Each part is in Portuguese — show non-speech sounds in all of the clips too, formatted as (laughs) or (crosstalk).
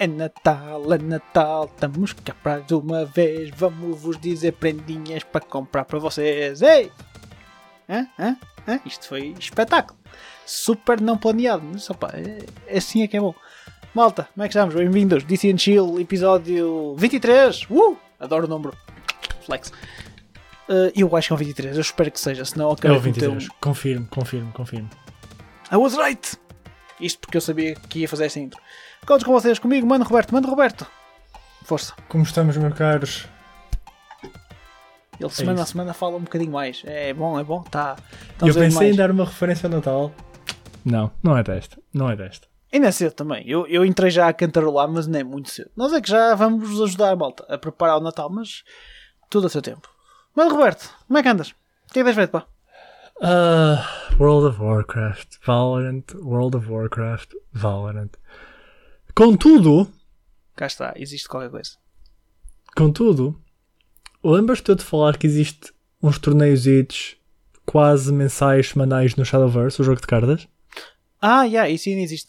É Natal, é Natal, estamos cá para uma vez. Vamos vos dizer prendinhas para comprar para vocês. Ei! Hã? Hã? Hã? Isto foi espetáculo. Super não planeado. Mas, opa, é, é assim é que é bom. Malta, como é que estamos? Bem-vindos. DC and Chill, episódio 23. Uh! Adoro o número. Flex. Uh, eu acho que é um 23. Eu espero que seja, senão eu É o de meter 23. Confirmo, confirmo, confirmo. I was right! Isto porque eu sabia que ia fazer esta intro. Contos com vocês, comigo, mano Roberto, mano Roberto. Força. Como estamos, meus caros? Ele semana a semana fala um bocadinho mais. É bom, é bom. Tá. Eu Estamos a ver pensei em dar uma referência ao Natal. Não, não é desta. Não é desta. Ainda é cedo também. Eu, eu entrei já a cantarolar, mas não é muito cedo. Nós é que já vamos vos ajudar, malta, a preparar o Natal, mas tudo a seu tempo. Mano Roberto, como é que andas? O que é que tens feito, pá? Ah, World of Warcraft, Valorant, World of Warcraft, Valorant. Contudo, Cá está, existe qualquer coisa. contudo, lembras-te de falar que existe uns torneios quase mensais, semanais no Shadowverse, o jogo de cartas? Ah, já, yeah, isso ainda existe.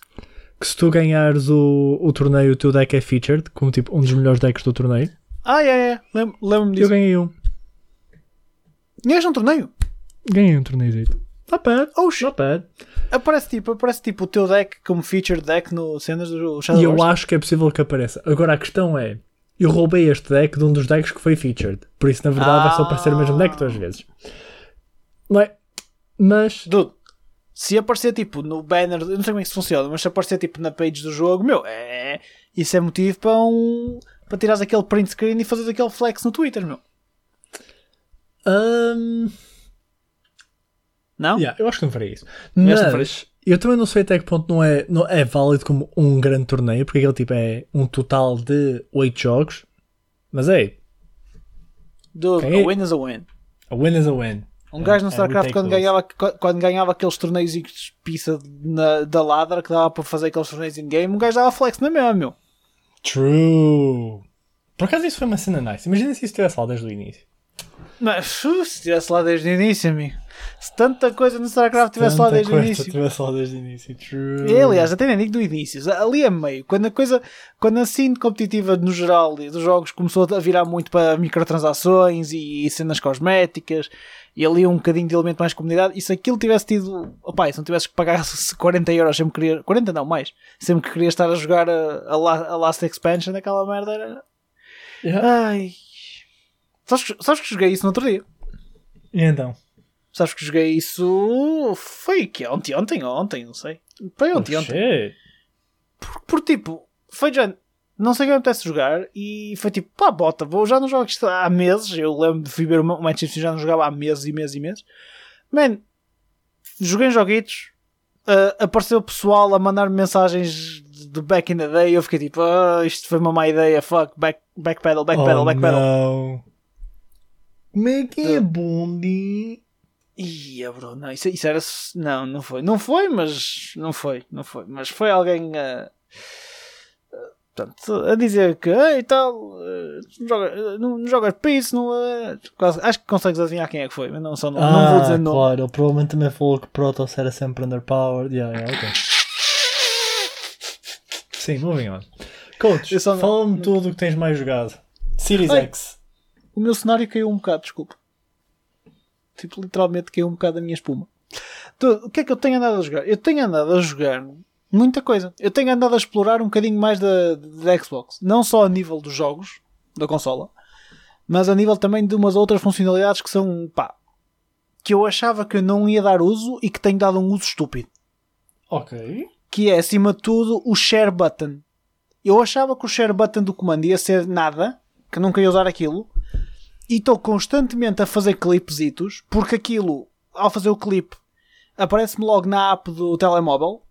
Que se tu ganhares o, o torneio, o teu deck é featured, como tipo um dos melhores decks do torneio. Ah, já, yeah, yeah. Lem- lembro-me Eu disso. ganhei um. Ganhaste um torneio? Ganhei um torneiozinho. Not bad. Oh, shit. Not bad. Aparece tipo, aparece tipo o teu deck como featured deck no cenas do E Shadowverse. eu acho que é possível que apareça. Agora a questão é: eu roubei este deck de um dos decks que foi featured. Por isso, na verdade, vai só aparecer o mesmo deck duas vezes. Não é? Mas. Dude, se aparecer tipo no banner, eu não sei como é que isso funciona, mas se aparecer tipo na page do jogo, meu, é, isso é motivo para um. para tirares aquele print screen e fazeres aquele flex no Twitter, meu. hum, Não? yeah, eu acho que não farei isso. Mas não. Eu também não sei até que ponto não é, não é válido como um grande torneio, porque aquele tipo é um total de 8 jogos. Mas é, Dude, Ok. a win is a win. a win is a win. Um gajo no É, StarCraft é quando ridiculous. ganhava, quando ganhava aqueles torneios de pizza na, da ladra que dava para fazer aqueles torneios in game, um gajo dava flex, não é mesmo, meu? True. Por acaso isso foi uma cena nice. Imagina se isso tivesse lá desde o início. Mas se estivesse lá desde o início, amigo. Se tanta coisa no StarCraft estivesse lá desde o início. tivesse lá desde o início. True. É, aliás, até nem digo do início, ali a meio, quando a coisa, quando a scene competitiva no geral e dos jogos começou a virar muito para microtransações e cenas cosméticas e ali um bocadinho de elemento mais comunidade, e se aquilo tivesse tido, opá, e se não tivesse que pagar (laughs) 40 euros sempre que queria, 40 não, mais, sempre que queria estar a jogar a, a, a Last Expansion, aquela merda era. Yeah. Ai. Sabes, que- sabes que joguei isso no outro dia? E então? Sabes que joguei isso. Foi que ontem, ontem, ontem, não sei. Foi ontem, Oh, ontem. Por, por tipo, foi já. Não sei o que acontece jogar e foi tipo, pá, bota, vou já não jogo isto há meses. Eu lembro de fui ver o City já não jogava há meses e meses e meses. Man, joguei em joguitos, ah, apareceu pessoal a mandar mensagens de back in the day. Eu fiquei tipo, ah, isto foi uma má ideia, fuck, back, backpedal, backpedal, oh, backpedal. Não. Como é que é, Bondi? Ia, bro, não, isso, isso era. Não, não foi. Não foi, mas. Não foi, não foi. Mas foi alguém a. Portanto, a dizer que, ei, tal, eh, não joga- não, não jogas Peace, não é. Quase- Acho que consegues adivinhar quem é que foi, mas não, só não, não vou dizer nome. Ah, claro. Ele provavelmente também falou que Protoss era sempre underpowered. Yeah, yeah, ok. Sim, moving on. Coach, não- fala-me tudo o que tens mais jogado. Series Ai. X. O meu cenário caiu um bocado, desculpa. Tipo, literalmente caiu um bocado a minha espuma. Então, o que é que eu tenho andado a jogar? Eu tenho andado a jogar muita coisa. Eu tenho andado a explorar um bocadinho mais da, da Xbox. Não só a nível dos jogos, da consola, mas a nível também de umas outras funcionalidades que são, pá, que eu achava que eu não ia dar uso e que tenho dado um uso estúpido. Ok. Que é, acima de tudo, o share button. Eu achava que o share button do comando ia ser nada, que nunca ia usar aquilo, e estou constantemente a fazer clipesitos, porque aquilo, ao fazer o clipe, aparece-me logo na app do telemóvel,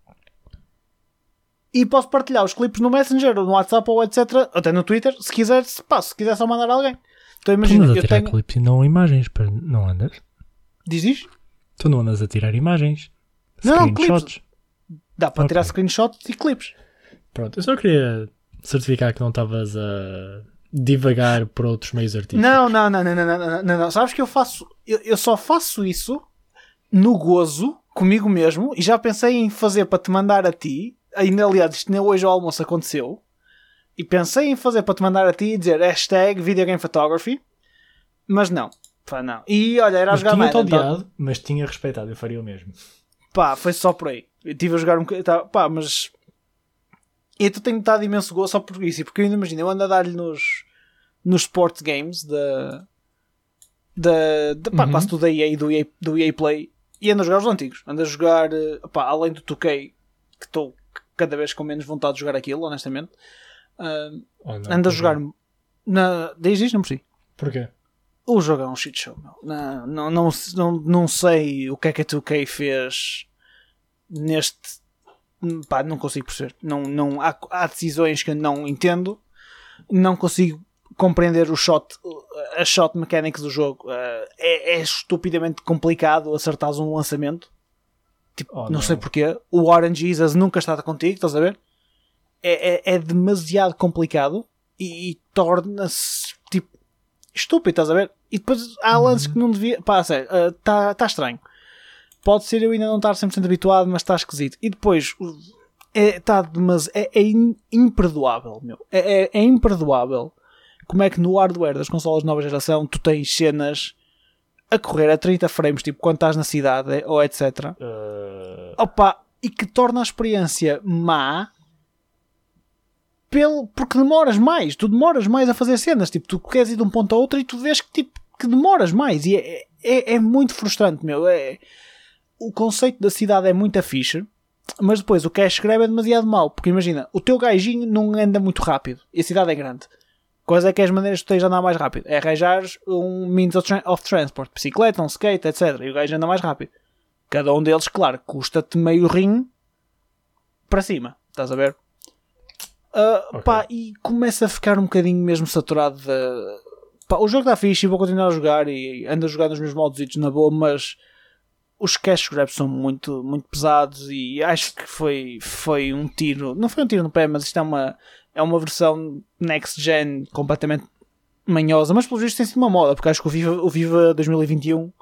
e posso partilhar os clipes no Messenger, ou no WhatsApp, ou etc, até no Twitter, se quiser, se, pá, se quiser só mandar a alguém. Então imagina, tu andas a eu tirar tenho... clipes e não imagens, não andas? Diz isto? Tu não andas a tirar imagens. Não, não, Screenshots. Dá para Ok. tirar screenshots e clipes. Pronto, eu só queria certificar que não estavas a divagar por outros meios artísticos. Não, não, não, não, não, não, não, não, não. Sabes que eu faço, eu, eu só faço isso no gozo, comigo mesmo, e já pensei em fazer para te mandar a ti, ainda aliás, isto nem hoje ao almoço aconteceu, E pensei em fazer para te mandar a ti e dizer hashtag videogame photography, mas não. Pá, não. E olha, era a Mas jogar tá? odiado, mas tinha respeitado, eu faria o mesmo. Pá, foi só por aí. Eu estive a jogar um bocadinho. Tá, pá, mas. Eu tenho estado imenso gosto só por isso. Porque eu ainda imagino, eu ando a dar-lhe nos, nos sports games da. da, da pá, Uhum. quase tudo da EA, do EA, do EA Play. E ando a jogar os antigos. Ando a jogar, eh, pá, além do 2K, que estou cada vez com menos vontade de jogar aquilo, honestamente. ah, Ou não, ando a jogar. Na, diz isto, não percebi. Porquê? O jogo é um shit show, meu. Não, não, não, não, não sei o que é que a 2K fez neste. Pá, não consigo perceber. Não, não, há, há decisões que eu não entendo. Não consigo compreender o shot, a shot mechanics do jogo. Eh, é, é estupidamente complicado acertares um lançamento. Tipo, Oh, não, não. sei porquê. O Orange Jesus nunca está contigo, estás a ver? É, é, é demasiado complicado e, e torna-se tipo estúpido, estás a ver? E depois há lances que não devia. Pá, sério, está tá estranho. Pode ser eu ainda não estar 100% habituado, mas está esquisito. E depois é, tá, mas é, é imperdoável, meu. É, é, é imperdoável como é que no hardware das consolas de nova geração tu tens cenas a correr a 30 frames, tipo quando estás na cidade ou etc. Uh, Opa, e que torna a experiência má pelo, porque demoras mais, tu demoras mais a fazer cenas, tipo, tu queres ir de um ponto a outro e tu vês que tipo que demoras mais e é, é, é muito frustrante, meu. É, o conceito da cidade é muito fixe, mas depois o cash grab é demasiado mau, porque imagina, o teu gajinho não anda muito rápido e a cidade é grande. Quais é que é as maneiras que tu tens de andar mais rápido? É arranjar um means of, tra- of transport, bicicleta, um skate, etc. E o gajo anda mais rápido. Cada um deles, claro, custa-te meio rim para cima. Estás a ver? Ah, Ok. pá, e começa a ficar um bocadinho mesmo saturado de... Pá, o jogo está fixe e vou continuar a jogar e ando a jogar nos meus modos na boa, mas os cash grabs são muito, muito pesados e acho que foi, foi um tiro, não foi um tiro no pé, mas isto é uma, é uma versão next gen completamente manhosa, mas pelo visto tem sido uma moda, porque acho que o Viva, o Viva 2021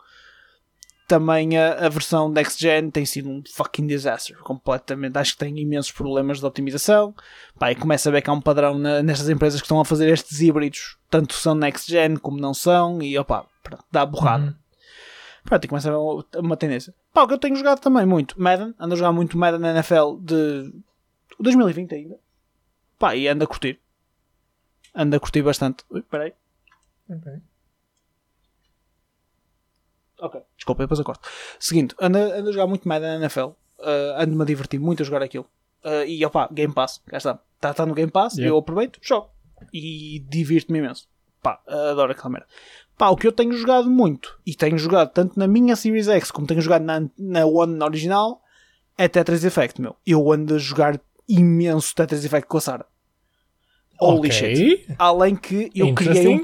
também a, a versão next gen tem sido um fucking disaster, completamente, acho que tem imensos problemas de optimização, pá, e começa a ver que há um padrão na- nestas empresas que estão a fazer estes híbridos, tanto são next gen como não são, e opá, dá borrada. Uhum. Pronto, e começa a haver uma, uma tendência. Pá, o que eu tenho jogado também muito, Madden, ando a jogar muito Madden na NFL de 2020 ainda. Pá, e ando a curtir. Ando a curtir bastante. Ui, peraí. ok. Ok, desculpa, depois eu corto. Seguinte, ando, ando a jogar muito Madden na NFL. Uh, ando-me a divertir muito a jogar aquilo. Uh, e opá, Game Pass, cá está. Está tá no Game Pass, Yep. eu aproveito, jogo. E divirto-me imenso. Pá, adoro aquela merda. Pá, o que eu tenho jogado muito, e tenho jogado tanto na minha Series X como tenho jogado na, na One original, é Tetris Effect, meu. Eu ando a jogar imenso Tetris Effect com a Sara. Holy Ok. shit. Além que eu criei, um,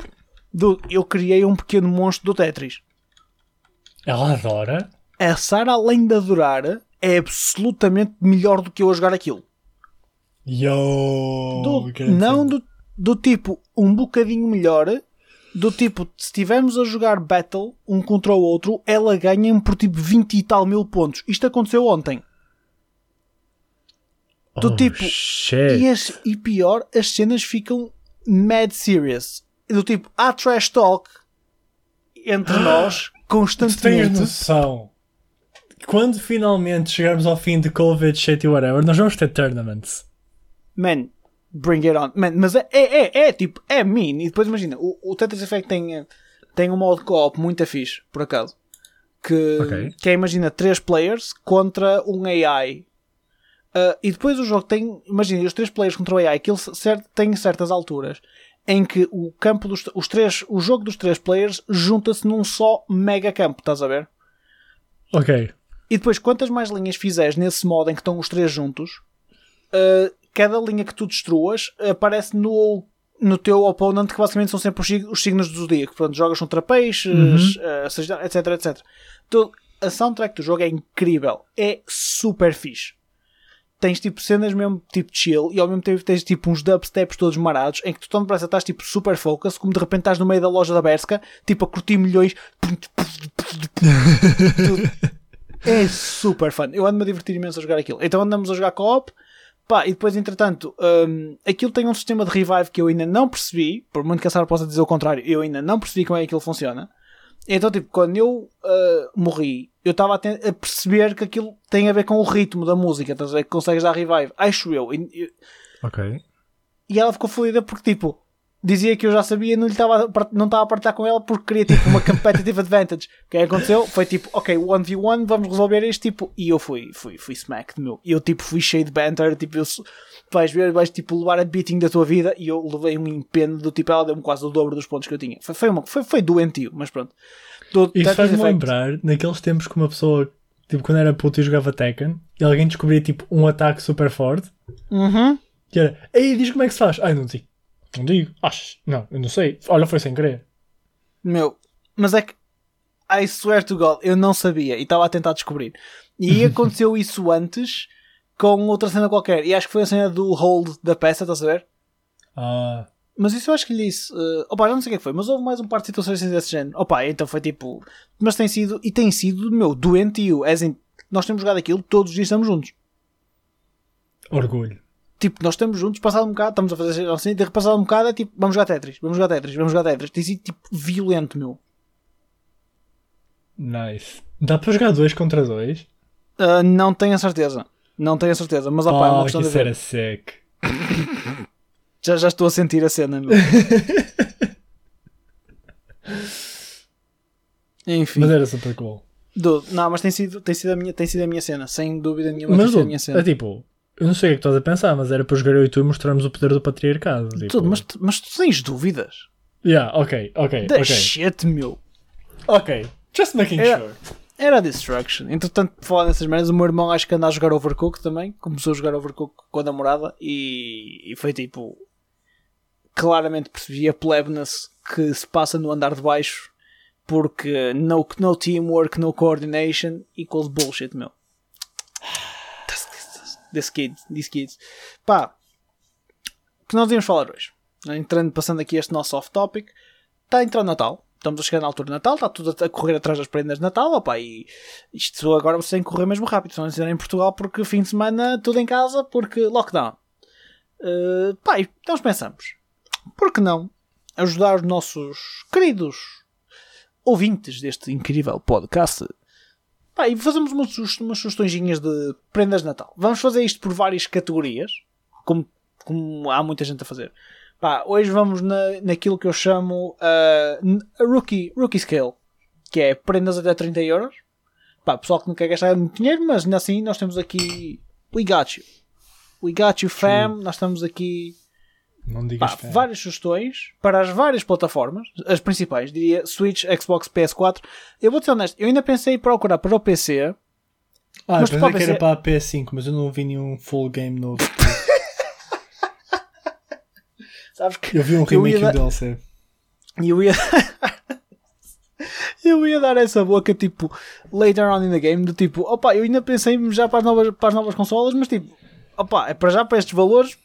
do- eu criei um pequeno monstro do Tetris. Ela adora. A Sara, além de adorar, é absolutamente melhor do que eu a jogar aquilo. Yo! Do- não do, do tipo um bocadinho melhor, do tipo, se estivermos a jogar Battle um contra o outro, ela ganha por tipo 20 e tal mil pontos. Isto aconteceu ontem. do Oh, tipo. E, as- e pior, as cenas ficam mad serious. Do tipo, há trash talk entre (gasps) nós Tu tens constantemente. noção. Quando finalmente chegarmos ao fim de Covid, shit e whatever, nós vamos ter tournaments. Man, bring it on. Man, mas é, é, é, é, tipo, é mean. E depois imagina, o, o Tetris Effect tem, tem um modo co-op muito fixe, por acaso. Que, Ok. que é, imagina, 3 players contra um AI. Ah, e depois o jogo tem, imagina, os 3 players contra o AI, que ele tem certas alturas em que o campo dos os três, o jogo dos 3 players junta-se num só mega campo, estás a ver? Ok. E depois, quantas mais linhas fizeres nesse modo em que estão os três juntos, uh, cada linha que tu destruas aparece no, no teu opponent, que basicamente são sempre os, sig- os signos do zodíaco. Portanto, jogas contra peixes, uh, Sagitário, etc, etc. Então, a soundtrack do jogo é incrível. É super fixe. Tens tipo cenas mesmo tipo chill e ao mesmo tempo tens tipo uns dubsteps todos marados em que tu tão depressa estás tipo super focus, como de repente estás no meio da loja da Berska, tipo a curtir milhões. (laughs) É super fun. Eu ando-me a divertir imenso a jogar aquilo. Então andamos a jogar co-op. Pá, e depois, entretanto, hum, aquilo tem um sistema de revive que eu ainda não percebi, por muito que a Sarah possa dizer o contrário, eu ainda não percebi como é que aquilo funciona. Então, tipo, quando eu uh, morri, eu estava a, a perceber que aquilo tem a ver com o ritmo da música, estás a ver? Que consegues dar revive. Acho eu. E, e- Ok. e ela ficou fodida porque, tipo, dizia que eu já sabia e não lhe estava a não estava a partilhar com ela porque queria, tipo, uma competitive (laughs) advantage. O que é que aconteceu? Foi tipo, ok, 1v1, vamos resolver isto, tipo, e eu fui, fui, fui smacked, meu. E eu, tipo, fui cheio de banter, tipo, eu, vais ver, vais, tipo, levar a beating da tua vida e eu levei um empenho do tipo, ela deu-me quase o dobro dos pontos que eu tinha. Foi, foi, uma, foi, foi doentio, mas pronto. Do, Isso Tetris faz-me lembrar naqueles tempos que uma pessoa, tipo, quando era puto e jogava Tekken, e alguém descobria, tipo, um ataque super forte, Uhum. que era, ei, diz como é que se faz. Ai, não digo. Não digo. Achas? Não, eu não sei. Olha, foi sem querer. Meu, mas é que I swear to God, eu não sabia e estava a tentar descobrir. E (laughs) aconteceu isso antes com outra cena qualquer. E acho que foi a cena do hold da peça, estás a ver? Ah, Mas isso eu acho que lhe disse. Uh, opa, já não sei o que é que foi, mas houve mais um par de situações desse género. Opa, então foi tipo. Mas tem sido, e tem sido, meu, doentio. As in, nós temos jogado aquilo, todos os dias estamos juntos. orgulho. Tipo, nós estamos juntos, passado um bocado, estamos a fazer assim, de passado um bocado é tipo, vamos jogar Tetris, vamos jogar Tetris, vamos jogar Tetris. Tem sido tipo violento, meu. Nice. Dá para jogar dois contra dois? Uh, não tenho a certeza. Não tenho a certeza, mas opa, é uma Ah, que questão de isso ver. era sick. (laughs) Já, já estou a sentir a cena, meu. (laughs) Enfim, Mas era super cool. do- não, mas tem sido, tem, sido a minha, tem sido a minha cena, sem dúvida nenhuma. Mas, tem sido a minha cena. é tipo, eu não sei o que é que estás a pensar, mas era para jogar eu e tu e mostrarmos o poder do patriarcado. Tipo, Tudo, mas, tu- mas tu tens dúvidas? Yeah, ok, ok, Da ok. shit, meu. Ok, just making Era- sure. Era Destruction. Entretanto, por falar nessas merdas, o meu irmão acho que anda a jogar Overcooked também. Começou a jogar Overcooked com a namorada e, e foi tipo. Claramente percebi a plebness que se passa no andar de baixo porque no, no teamwork, no coordination equals bullshit, meu. This kid, kids. Pá, o que nós íamos falar hoje? Entrando, passando aqui este nosso off-topic, está a entrar o Natal. Estamos a chegar na altura de Natal, está tudo a correr atrás das prendas de Natal, opá, e isto agora você tem que correr mesmo rápido, só dizer em Portugal, porque fim de semana tudo em casa, porque lockdown. Uh, pá, e nós pensamos, por que não ajudar os nossos queridos ouvintes deste incrível podcast? Pá, e fazemos umas, umas sugestõezinhas de prendas de Natal. Vamos fazer isto por várias categorias, como, como há muita gente a fazer. Pá, hoje vamos na, naquilo que eu chamo uh, a rookie, rookie Scale, que é prendas até 30 euros. Pá, pessoal que não quer gastar muito dinheiro, mas ainda assim nós temos aqui. We got you. We got you, fam. Nós estamos aqui. Não digas Pá, fé. várias sugestões para as várias plataformas, as principais, diria Switch, Xbox, PS4. Eu vou ser honesto, eu ainda pensei em procurar para o PC. Ah, mas pensei que PC era para a PS5, mas eu não vi nenhum full game novo. (laughs) Sabes que Eu vi um remake um DLC. E eu ia. (laughs) eu ia dar essa boca tipo later on in the game. Do tipo, opa, eu ainda pensei já para as novas, para as novas consolas, mas tipo, opa, é para já para estes valores,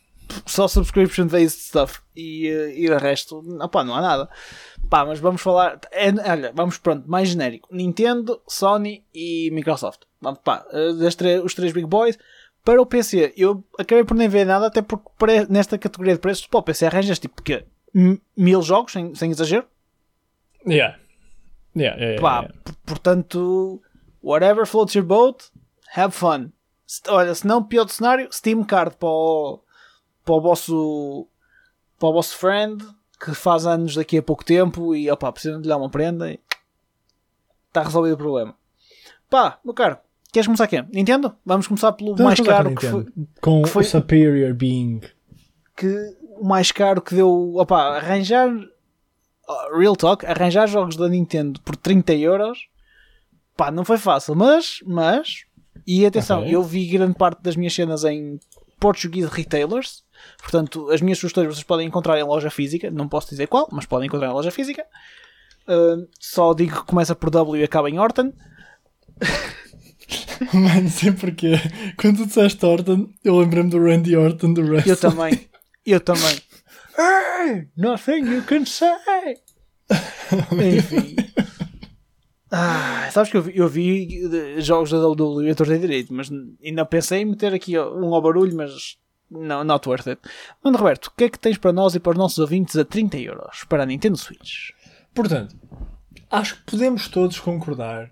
só subscription based stuff e, eh, e o resto, opa, não há nada. Pá, mas vamos falar. É, olha, vamos pronto, mais genérico: Nintendo, Sony e Microsoft. Vamos, pá, eh, tre- os três big boys. Para o PC, eu acabei por nem ver nada, até porque nesta categoria de preços, para o PC arranjas tipo que mil jogos, sem, sem exagero. Yeah. Yeah, yeah, Pá, yeah. portanto, whatever floats your boat, have fun. Olha, se não, pior do cenário, Steam Card para o, para o vosso para o vosso friend que faz anos daqui a pouco tempo e opá, precisam de lhe dar uma prenda e está resolvido o problema. Pá, meu caro, queres começar aqui? Nintendo? Vamos começar pelo Vamos mais começar caro que foi. Com que foi- o Superior Being. que o mais caro que deu, opá, arranjar Real Talk, arranjar jogos da Nintendo por 30 euros, pá, não foi fácil, mas, mas, e atenção, Ok. eu vi grande parte das minhas cenas em Portuguese Retailers, portanto, as minhas sugestões vocês podem encontrar em loja física, não posso dizer qual, mas podem encontrar em loja física. Uh, só digo que começa por W e acaba em Horton. (laughs) Mano, não sei porquê. Quando tu disseste Orton, eu lembrei-me do Randy Orton do Wrestling. Eu também, eu também. (laughs) Hey, nothing you can say. (laughs) Enfim. Ah, sabes que eu vi, eu vi jogos da WWE a torta direito, mas ainda pensei em meter aqui um ao barulho, mas Não, not worth it. Mano Roberto, o que é que tens para nós e para os nossos ouvintes a 30 euros para a Nintendo Switch? Portanto, acho que podemos todos concordar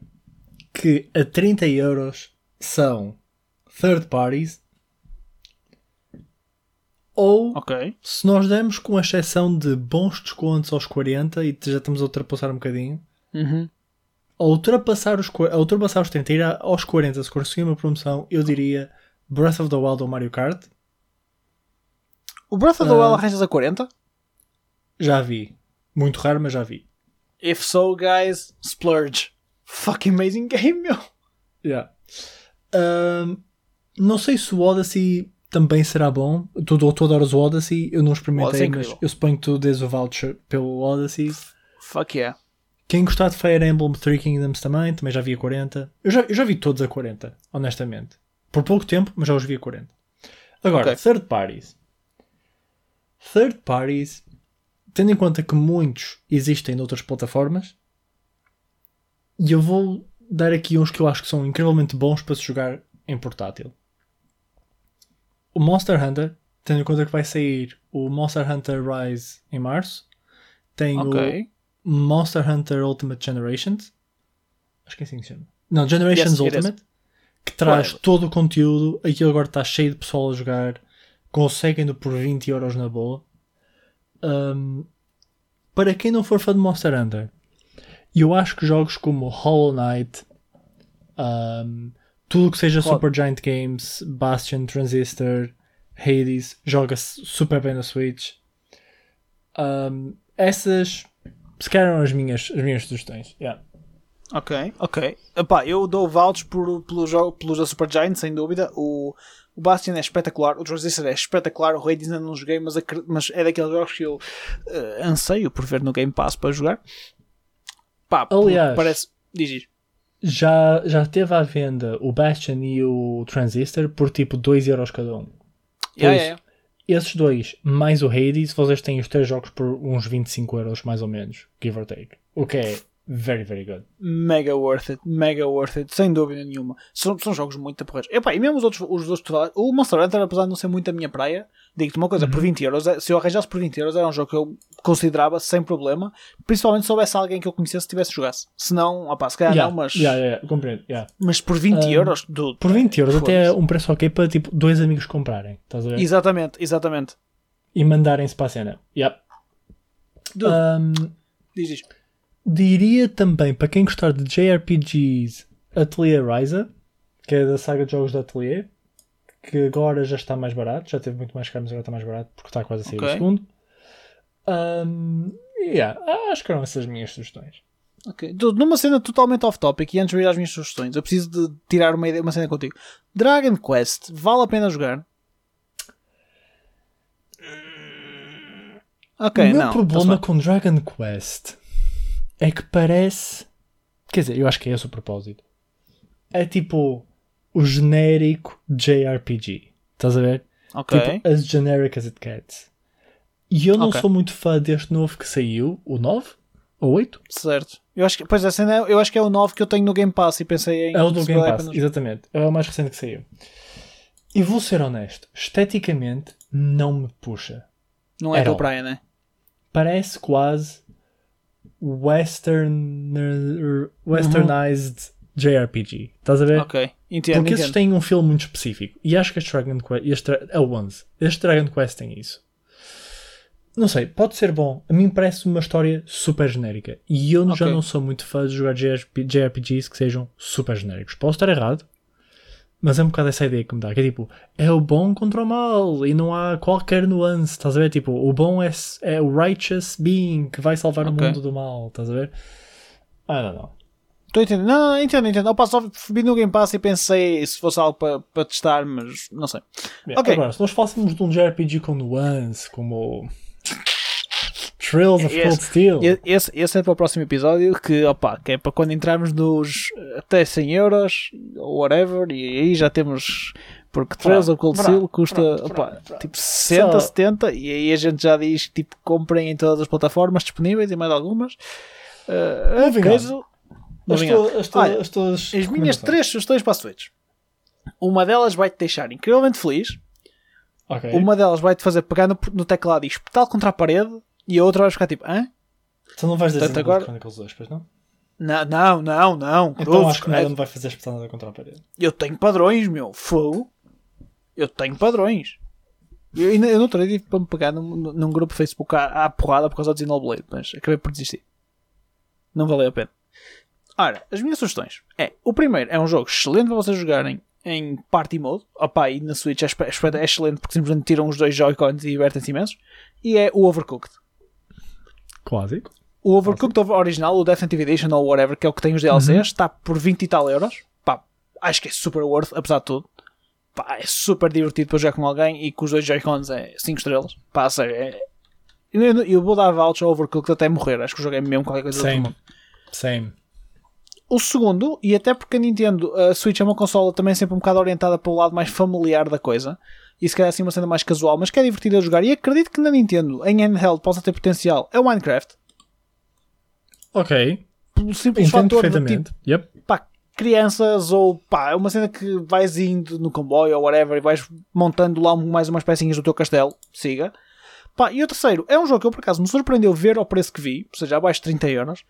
que a 30 euros são third parties ou Ok. se nós damos com exceção de bons descontos aos 40 e já estamos a ultrapassar um bocadinho, Uhum. a ultrapassar os, a ultrapassar os 30 e ir a- aos 40 se conseguir uma promoção, eu diria Breath of the Wild ou Mario Kart. O Breath of the Wild Ah. arranjas a 40? Já vi. Muito raro, mas já vi. If so, guys, splurge. Fucking amazing game, meu. Yeah. Não sei se o Odyssey também será bom. Tu, tu adoras o Odyssey, eu não Odyssey é experimentei, mas eu suponho que tu dês o voucher pelo Odyssey. Fuck yeah. Quem gostar de Fire Emblem Three Kingdoms também, também já vi a 40. Eu já, eu já vi todos a 40, honestamente. Por pouco tempo, mas já os vi a 40. Agora, Ok. third parties. Third parties, tendo em conta que muitos existem noutras plataformas, e eu vou dar aqui uns que eu acho que são incrivelmente bons para se jogar em portátil. O Monster Hunter, tendo em conta que vai sair o Monster Hunter Rise em março, tem o Ok. Monster Hunter Ultimate Generations. Acho que é assim que se chama. Não, Generations Yes. Ultimate. Que traz todo o conteúdo. Aquilo agora está cheio de pessoal a jogar. Conseguem-no por 20 euros na boa. Um, para quem não for fã de Monster Hunter, eu acho que jogos como Hollow Knight, um, tudo que seja Claro. Supergiant Games, Bastion, Transistor, Hades, joga-se super bem na Switch. Um, essas se calhar eram as minhas, as minhas sugestões. Yeah. Ok, ok. Epá, eu dou vouchers por, pelo jogo, pelos da Super Giant, sem dúvida. O, o Bastion é espetacular, o Transistor é espetacular, o Hades ainda não joguei, mas, mas é daqueles jogos que eu eh, anseio por ver no Game Pass para jogar. Pá, Aliás- parece. Diz. Já, já teve à venda o Bastion e o Transistor por tipo 2€ euros cada um. Yeah, yeah, Esses dois, mais o Hades, vocês têm os três jogos por uns 25 euros mais ou menos, give or take. O que é very, very good. Mega worth it, mega worth it, sem dúvida nenhuma. São, são jogos muito porreiros. Epá, e mesmo os outros, os outros que o Monster Hunter, apesar de não ser muito a minha praia, digo-te uma coisa, por 20 euros, é- se eu arranjasse por 20 euros, era um jogo que eu considerava sem problema, principalmente se houvesse alguém que eu conhecesse tivesse jogasse. Se não, opá, se calhar Yeah, não, mas, yeah, yeah, compreendo. yeah. mas por 20 Um, euros, dude, Por 20 euros até é Foda-se. um preço ok para tipo dois amigos comprarem. Estás a ver? Exatamente, exatamente. E mandarem-se para a cena. Yep. Dude, Um, diz isto. Diria também para quem gostar de JRPGs Atelier Ryza, que é da saga de jogos da Atelier, que agora já está mais barato, já teve muito mais caro, mas agora está mais barato porque está quase a sair Ok. o segundo. Um, yeah, acho que eram essas as minhas sugestões. Ok. Numa cena totalmente off-topic e antes de ir às minhas sugestões, eu preciso de tirar uma, ideia, uma cena contigo. Dragon Quest, vale a pena jogar? Ok, o meu não. problema tá-se com Dragon Quest é que parece. Quer dizer, eu acho que é esse o propósito. É tipo o genérico JRPG. Estás a ver? Ok. Tipo, as generic as it gets. E eu não Ok. sou muito fã deste novo que saiu, o 9 ou 8? Certo. Eu acho que, pois a cena é- eu acho que é o 9 que eu tenho no Game Pass e pensei em. É o do Game Pass, pena- exatamente. É o mais recente que saiu. E vou ser honesto, esteticamente não me puxa. Não é all. praia, né? Parece quase western, westernized JRPG. Estás a ver? Ok. Entendo, Porque esses têm um filme muito específico. E acho que este Dragon Quest. Este, é o 11. Este Dragon Quest tem isso. Não sei, pode ser bom. A mim parece uma história super genérica. E eu já Ok. não sou muito fã de jogar JRP JRPGs que sejam super genéricos. Posso estar errado, mas é um bocado essa ideia que me dá. Que é tipo, é o bom contra o mal. E não há qualquer nuance. Estás a ver? Tipo, o bom é, é o righteous being que vai salvar Ok. o mundo do mal. Estás a ver? I don't know. Estou a entender. Não, não, não, entendo, entendo. Opa, só vi no Game Pass e pensei se fosse algo para para testar, mas não sei. Yeah, Ok. Agora, se nós fôssemos de um JRPG com nuance, como Trails of Cold Steel, Esse, esse é para o próximo episódio, que, opa, que é para quando entrarmos nos até 100 euros, ou whatever, e aí já temos. Porque Trails of Cold Steel custa pronto, opa, pronto, pronto. tipo 60, Só- 70, e aí a gente já diz tipo comprem em todas as plataformas disponíveis e mais algumas. Uh, Moving caso, as, tu- as, tu- Olha, as tuas as minhas três sugestões para a Switch. Uma delas vai te deixar incrivelmente feliz. Ok. Uma delas vai-te fazer pegar no, no teclado e espetar contra a parede e a outra vai ficar tipo, hã? Tu não vais dizer Portanto, agora... Chronicles 2, pois não? Não, não, não, não. Então cruzes, acho que nada é- me vai fazer espetada contra a parede. Eu tenho padrões, meu. Fogo. Eu tenho padrões. Eu, ainda- eu não tive para me pegar num, num grupo Facebook à, à porrada por causa do Xenoblade, mas acabei por desistir. Não valeu a pena. Ora, as minhas sugestões é: o primeiro é um jogo excelente para vocês jogarem em Party Mode. Opa, e na Switch é, espe- é excelente porque simplesmente tiram os dois Joy-Cons e divertem-se imenso. E é o Overcooked. Clássico. O Overcooked original, o Definitive Edition ou whatever, que é o que tem os DLCs, está por 20 e tal euros. Pá, acho que é super worth, apesar de tudo. Pá, é super divertido para jogar com alguém e com os dois Joy-Cons é 5 estrelas. Pá, sério, é... Eu, eu- vou dar voucher ao Overcooked até morrer. Acho que o jogo é mesmo qualquer coisa do Same. mundo. Same. O segundo, e até porque a Nintendo, a Switch é uma consola também sempre um bocado orientada para o lado mais familiar da coisa, e se calhar assim uma cena mais casual, mas que é divertida a jogar, e acredito que na Nintendo, em handheld, possa ter potencial, é o Minecraft. Ok. Pelo simples Entendo fator de tipo. Yep. pá, crianças ou pá, é uma cena que vais indo no comboio ou whatever e vais montando lá mais umas pecinhas do teu castelo, siga. Pá, e o terceiro, é um jogo que eu por acaso me surpreendeu ver ao preço que vi, ou seja, abaixo de 30 euros.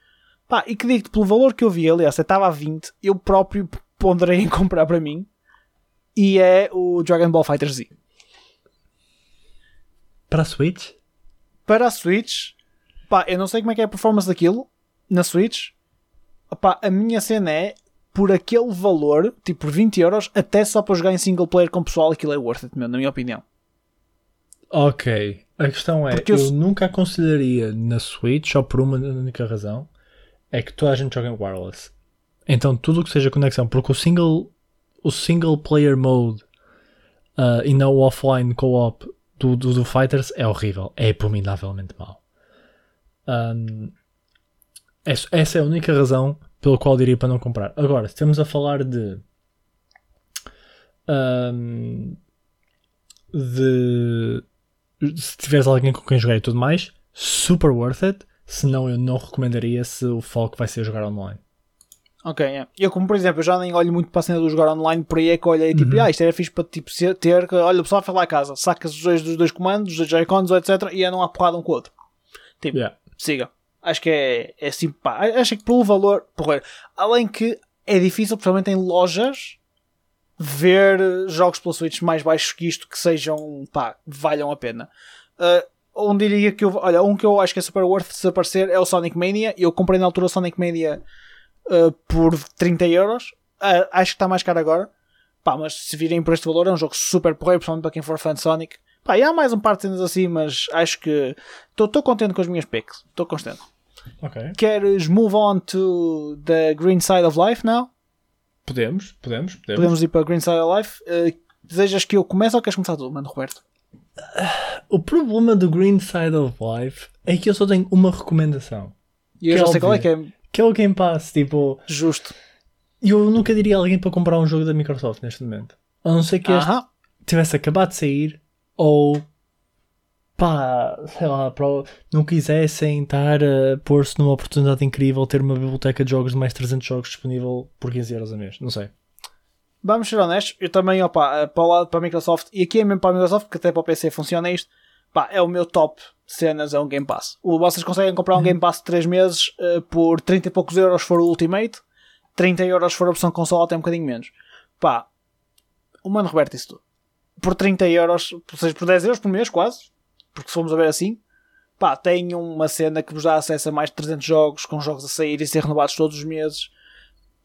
Pá, e que digo-te, pelo valor que eu vi, aliás, estava a 20, eu próprio ponderei em (laughs) comprar para mim. E é o Dragon Ball Fighter Z. Para a Switch? Para a Switch, pá, eu não sei como é que é a performance daquilo na Switch. Pá, a minha cena é por aquele valor, tipo por 20 euros, até só para jogar em single player com pessoal, aquilo é worth it, meu, na minha opinião. Ok. A questão é, eu- eu nunca aconselharia na Switch só por uma única razão. É que toda a gente joga em wireless. Então tudo o que seja conexão, porque o single, o single player mode ah, e não o offline co-op do, do, do Fighters é horrível. É abominavelmente mau. Ahm, essa é a única razão pela qual diria para não comprar. Agora, se estamos a falar de ahm, de se tiveres alguém com quem jogar e tudo mais, super worth it. Senão eu não recomendaria se o foco vai ser jogar online. Ok, é. Eu, como por exemplo, eu já nem olho muito para a cena do jogar online, por aí é que olhei tipo, ah, isto era fixe para tipo, ter. que, Olha, o pessoal foi lá a casa, sacas os dois dos dois comandos, os dois Joy-Cons, etc. e andam a porrada um com o outro. Tipo, Yeah. siga. Acho que é, é assim, pá. Acho que pelo valor, porra, além que é difícil, principalmente em lojas, ver jogos pela Switch mais baixos que isto que sejam, pá, valham a pena. Uh, um diria que eu, olha, um que eu acho que é super worth se aparecer é o Sonic Mania. Eu comprei na altura o Sonic Mania uh, por 30 euros. Uh, acho que está mais caro agora. Pá, mas se virem por este valor, é um jogo super porreiro, principalmente para quem for fã de Sonic. Pá, e há mais um par de cenas assim, mas acho que estou contente com as minhas picks. Estou contente. Ok. Queres move on to the green side of life now? Podemos, podemos, podemos. Podemos ir para a green side of life. Uh, desejas que eu comece ou queres começar tu, mano, Roberto? O problema do Green Side of Life é que eu só tenho uma recomendação. E eu Que já sei qual é que é Que é o Game Pass. Tipo, justo. eu nunca diria a alguém para comprar um jogo da Microsoft neste momento. A não ser que este tivesse acabado de sair ou pá, sei lá, não quisessem estar a pôr-se numa oportunidade incrível ter uma biblioteca de jogos de mais 300 jogos disponível por 15 euros a mês. Não sei. Vamos ser honestos, eu também, opa, eh, para o lado para a Microsoft, e aqui é mesmo para a Microsoft, porque até para o PC funciona isto, pá, é o meu top cenas, é um Game Pass. O, vocês conseguem comprar um Game Pass de 3 meses eh, por 30 e poucos euros for o Ultimate, 30 euros for a opção console, até um bocadinho menos. Pá, o Mano Roberto isso tudo. Por 30 euros, ou seja, por 10 euros por mês quase, porque se formos a ver assim, pá, tem uma cena que vos dá acesso a mais de 300 jogos, com jogos a sair e ser renovados todos os meses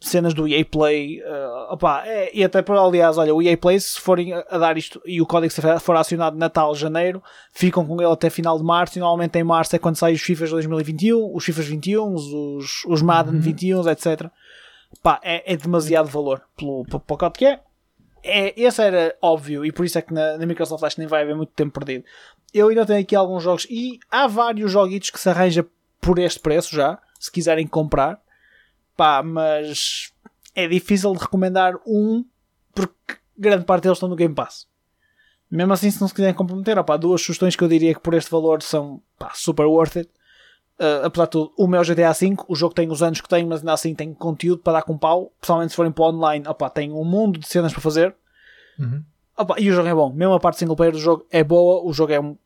cenas do EA Play, uh, opá, é- e até para, aliás, olha, o EA Play, se forem a, dar isto e o código for acionado Natal, Janeiro, ficam com ele até final de março, e normalmente em março é quando saem os FIFAs 2021, os FIFAs 21, os, os Madden 21, etc. Pá, é, é demasiado valor pelo, pelo pacote que é. é. Esse era óbvio, e por isso é que na, na Microsoft acho que nem vai haver muito tempo perdido. Eu ainda tenho aqui alguns jogos, e há vários joguitos que se arranja por este preço já, se quiserem comprar. Pá, mas é difícil de recomendar um porque grande parte deles estão no Game Pass. Mesmo assim, se não se quiserem comprometer, opá, duas sugestões que eu diria que por este valor são pá, super worth it. Uh, apesar de tudo, o meu GTA V, o jogo tem os anos que tem, mas ainda assim tem conteúdo para dar com pau. Pessoalmente, se forem para o online, opá, tem um mundo de cenas para fazer. Uhum. Opa, e o jogo é bom. Mesmo a parte single player do jogo é boa. O jogo é um.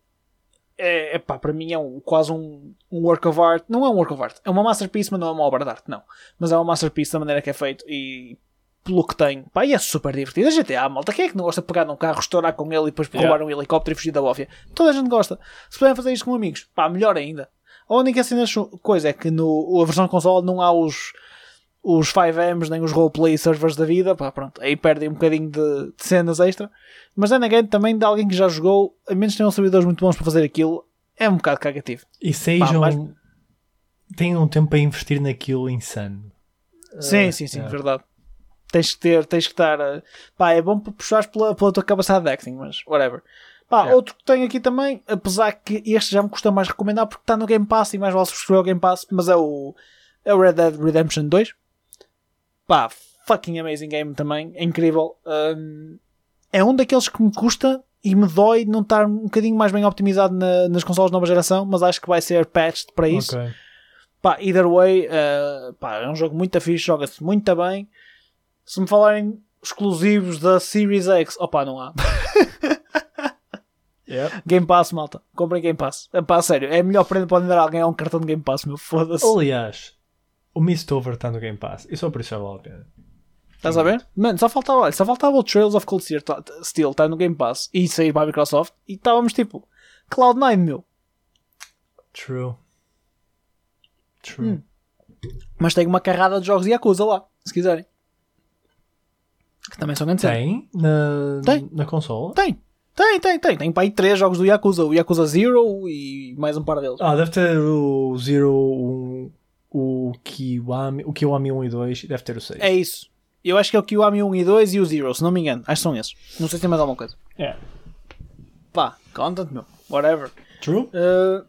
É, pá, para mim é um, quase um, um work of art. Não é um work of art. É uma masterpiece, mas não é uma obra de arte. Não. Mas é uma masterpiece da maneira que é feito. E pelo que tem. Pá, e é super divertido. A GTA, malta. Quem é que não gosta de pegar num carro, estourar com ele e depois Yeah. roubar um helicóptero e fugir da bófia? Toda a gente gosta. Se puderem fazer isto com amigos, pá, melhor ainda. A única coisa é que no, a versão de console não há os, os 5Ms nem os roleplay servers da vida. Pá, pronto. Aí perdem um bocadinho de, de cenas extra. Mas then again, também de alguém que já jogou, a menos que tenham servidores muito bons para fazer aquilo, é um bocado cagativo. E sejam. mas- Tenham um tempo para investir naquilo insano. Sim, sim, sim, é. verdade. Tens que ter, tens que estar. Pá, é bom para puxares pela, pela tua capacidade de acting, mas whatever. Pá, É. outro que tenho aqui também, apesar que este já me custa mais recomendar porque está no Game Pass e mais vale subscrever o Game Pass, mas é o, é o Red Dead Redemption 2. Pá, fucking amazing game também, é incrível. Hum, é um daqueles que me custa e me dói não estar um bocadinho mais bem optimizado na- nas consoles de nova geração, mas acho que vai ser patched para isso. Ok. Pá, either way, eh, pá, é um jogo muito fixe, joga-se muito bem. Se me falarem exclusivos da Series X, opá, não há. (laughs) Game Pass, malta. Comprem Game Pass. É pá, sério, é a melhor prenda para dar a alguém é um cartão de Game Pass, meu. Foda-se. Aliás, o Mistover está no Game Pass. E só por isso já vale a pena. Estás a ver? Mano, só faltava, olha, só faltava o Trails of Cold Steel, tá- Steel estar no Game Pass e sair para a Microsoft e estávamos tipo Cloud9, meu. True. True. Hum. Mas tem uma carrada de jogos de Yakuza lá, se quiserem. Que também são grandes. Tem na, Tem. na consola? Tem, tem, tem, tem. Tem para aí três jogos do Yakuza. O Yakuza Zero e mais um par deles. Ah, deve ter o Zero, o, o Kiwami, o Kiwami 1 e 2 e deve ter o 6. É isso. Eu acho que é o Kiwami 1 e 2 e o Zero, se não me engano. Acho que são esses. Não sei se tem mais alguma coisa. É. Pá, content, meu. Whatever. True? Uh,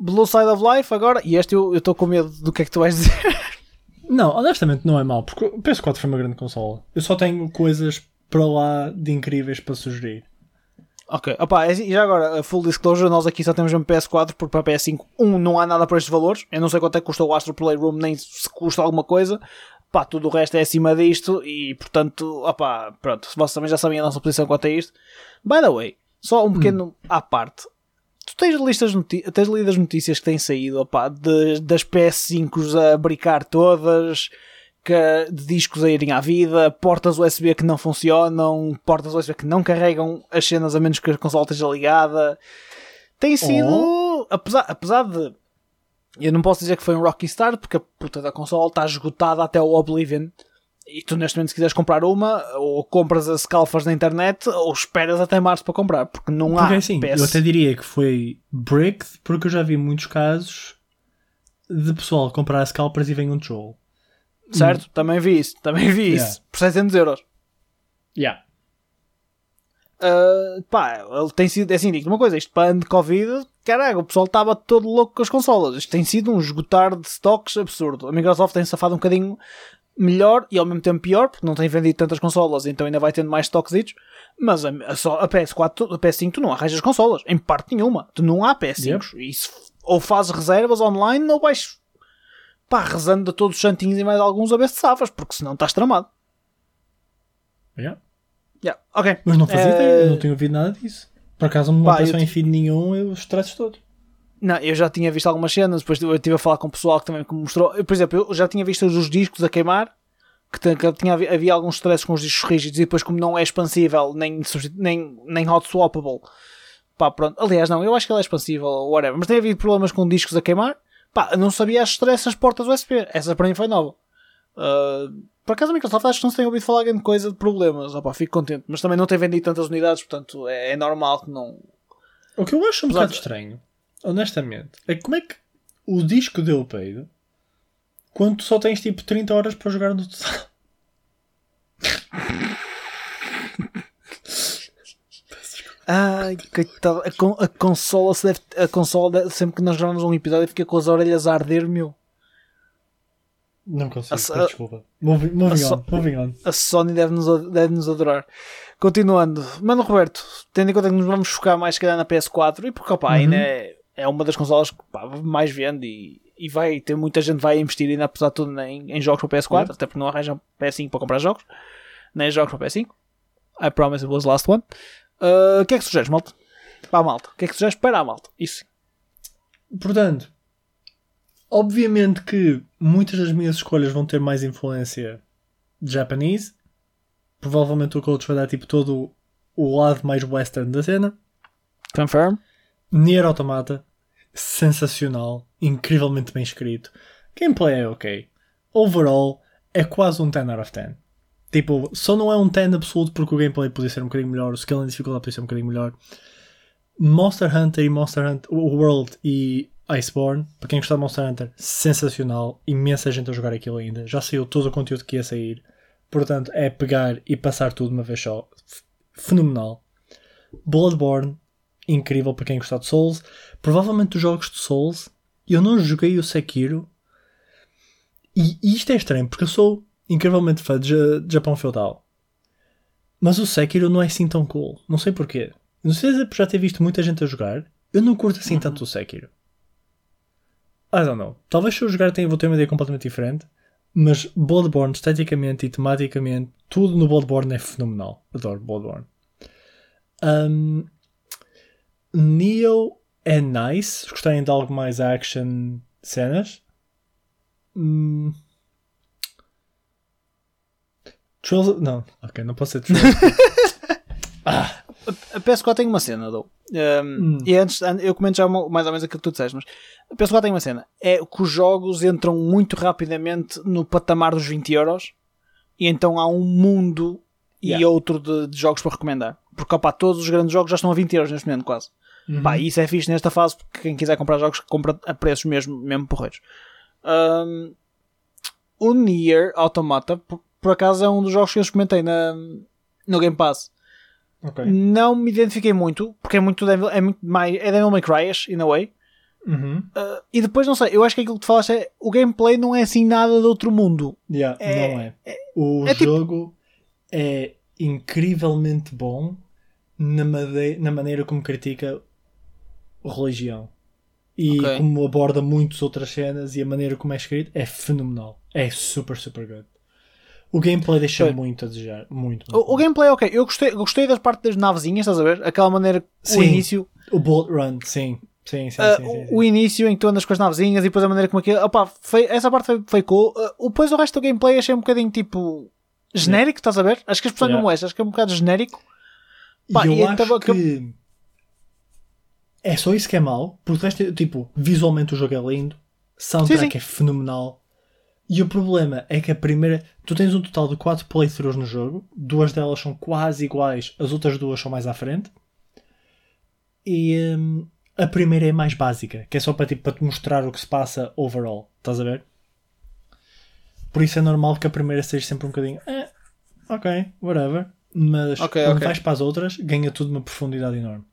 Blue Side of Life agora. E este eu estou com medo do que é que tu vais dizer. (laughs) Não, honestamente não é mau, porque o PS4 foi uma grande consola. Eu só tenho coisas para lá de incríveis para sugerir. Ok. Opa, é assim, e já agora, full disclosure, nós aqui só temos um PS4 porque para a PS5, um, não há nada para estes valores. Eu não sei quanto é que custa o Astro Playroom, nem se custa alguma coisa. Pá, tudo o resto é acima disto e, portanto, opá, pronto, vocês também já sabem a nossa posição quanto a isto. By the way, só um pequeno à parte. Tu tens, listas tens lido as notícias que têm saído, opá, de- das PS5s a brincar todas, que, de discos a irem à vida, portas USB que não funcionam, portas USB que não carregam as cenas a menos que a consola esteja ligada. Tem sido, apesar, apesar de eu não posso dizer que foi um Rocky Start porque a puta da consola está esgotada até o Oblivion. E tu neste momento se quiseres comprar uma, ou compras as calfas na internet, ou esperas até março para comprar, porque não Porque há assim, PS. eu até diria que foi bricked, porque eu já vi muitos casos de pessoal comprar scalpers e vem um tijolo. Certo? Também vi isso, também vi Yeah. isso. Por 700 euros. Yeah. Uh, pá, ele tem sido, é assim, digo uma coisa, isto para ano de Covid, caralho, o pessoal estava todo louco com as consolas. Isto tem sido um esgotar de stocks absurdo. A Microsoft tem safado um bocadinho melhor e ao mesmo tempo pior, porque não tem vendido tantas consolas, então ainda vai tendo mais stocks. Mas a, a, só- a PS4, a PS5, tu não arranjas consolas, em parte nenhuma. Tu não há PS5. E isso, ou fazes reservas online ou vais pá, rezando de todos os santinhos e mais alguns a ver se safas, porque senão estás tramado. Yeah. Yeah, ok. Mas não fazia Eh, ideia, eu não tinha ouvido nada disso. Por acaso não apareceu eu em feed nenhum eu os stresses todos. Não, eu já tinha visto algumas cenas, depois eu estive a falar com o pessoal que também me mostrou. Eu, por exemplo, eu já tinha visto os discos a queimar, que, que tinha, havi- havia alguns stresses com os discos rígidos e depois, como não é expansível nem, nem, nem hot swappable, pá, pronto. Aliás, não, eu acho que ele é expansível, whatever. Mas tem havido problemas com discos a queimar, pá, eu não sabia as das portas USB. Essa para mim foi nova. Ah, por acaso a Microsoft acho que não se tem ouvido falar grande coisa de problemas, opá, fico contente. Mas também não tem vendido tantas unidades, portanto é, é normal que não. O que eu acho um bocado de- estranho, honestamente, é como é que o disco deu peido quando tu só tens tipo 30 horas para jogar no total. (laughs) Ai, coitado, a, a consola, se deve, a consola sempre que nós gravamos um episódio fica com as orelhas a arder, meu. Não consigo, A desculpa. Moving, moving so- on, moving on. A Sony deve-nos deve -nos adorar. Continuando, Mano Roberto, tendo em conta que nos vamos focar mais se calhar na PS4 e porque opa, ainda é, é uma das consolas que pá, mais vende e, e vai ter muita gente vai investir ainda apesar de tudo em, em jogos para PS4, Yeah. até porque não arranjam PS5 para comprar jogos, nem jogos para PS5. I promise it was the last one. Uh, O que é que sugeres, malta? Para a malta. O que é que sugeres para a malta? Isso. Portanto, obviamente que muitas das minhas escolhas vão ter mais influência Japanese. Provavelmente o coach vai dar tipo todo o lado mais western da cena. Confirm. Nier Automata, sensacional, incrivelmente bem escrito. Gameplay é ok. Overall, é quase um 10 out of 10. Tipo, só não é um 10 absoluto porque o gameplay podia ser um bocadinho melhor, o skill e dificuldade podia ser um bocadinho melhor. Monster Hunter e Monster Hunter World e Iceborne, para quem gostar de Monster Hunter, sensacional. Imensa gente a jogar aquilo ainda. Já saiu todo o conteúdo que ia sair. Portanto, é pegar e passar tudo de uma vez só. Fenomenal. Bloodborne, incrível para quem gostar de Souls. Provavelmente dos jogos de Souls, eu não joguei o Sekiro. E, e isto é estranho, porque eu sou incrivelmente fã de, Ja- de Japão feudal. Mas o Sekiro não é assim tão cool. Não sei porquê. Não sei se é por já ter visto muita gente a jogar. Eu não curto assim tanto o Sekiro. I don't know. Talvez se eu jogar tenha, vou ter uma ideia completamente diferente. Mas Bloodborne, esteticamente e tematicamente, tudo no Bloodborne é fenomenal. Adoro Bloodborne. Um, Neo é nice. Se gostarem de algo mais action cenas. Hum. Não, ok, não posso ser (laughs) Trails. A PS4 tem uma cena, Dou. Um, E antes, an- eu comento já mais ou menos aquilo que tu disseste, mas a PS4 tem uma cena. É que os jogos entram muito rapidamente no patamar dos 20 euros e então há um mundo e Yeah. outro de, de jogos para recomendar. Porque opá, todos os grandes jogos já estão a 20 euros neste momento, quase. Pá, e isso é fixe nesta fase porque quem quiser comprar jogos compra a preços mesmo, mesmo porreiros. Um, o Nier Automata, por, acaso, é um dos jogos que eu experimentei na, no Game Pass. ok. Não me identifiquei muito, porque é muito Devil, é muito mais, é Devil May Cry, in a way. Uhum. Uh, e depois, não sei, eu acho que aquilo que tu falaste é o gameplay não é assim nada de outro mundo. Yeah, É- não é. O é tipo- jogo é incrivelmente bom na, made- na maneira como critica religião. E Ok. como aborda muitas outras cenas e a maneira como é escrito é fenomenal. É super, super good. O gameplay deixa Foi. muito a desejar. Muito. muito, O, o gameplay é ok. Eu gostei, eu gostei das partes das navezinhas, estás a ver? Aquela maneira, o Sim. início, O Bullet Run, sim. Sim, sim, uh, sim, sim, o início em que tu andas com as navezinhas e depois a maneira como aquilo. Opá, foi, essa parte foi, foi cool. Uh, o- depois o resto do gameplay achei um bocadinho tipo genérico, estás a ver? Acho que as pessoas Yeah. não é, acho que é um bocado genérico. Pá, E eu e acho então- que é só isso que é mau, porque o resto, é, tipo, visualmente o jogo é lindo, soundtrack Sim, sim. é fenomenal. E o problema é que a primeira. Tu tens um total de 4 playthroughs no jogo, duas delas são quase iguais, as outras duas são mais à frente. E hum, a primeira é mais básica, que é só para, tipo, para te mostrar o que se passa overall. Estás a ver? Por isso é normal que a primeira seja sempre um bocadinho. Eh, ok, whatever. Mas Ok, quando ok. vais para as outras, ganha tudo uma profundidade enorme.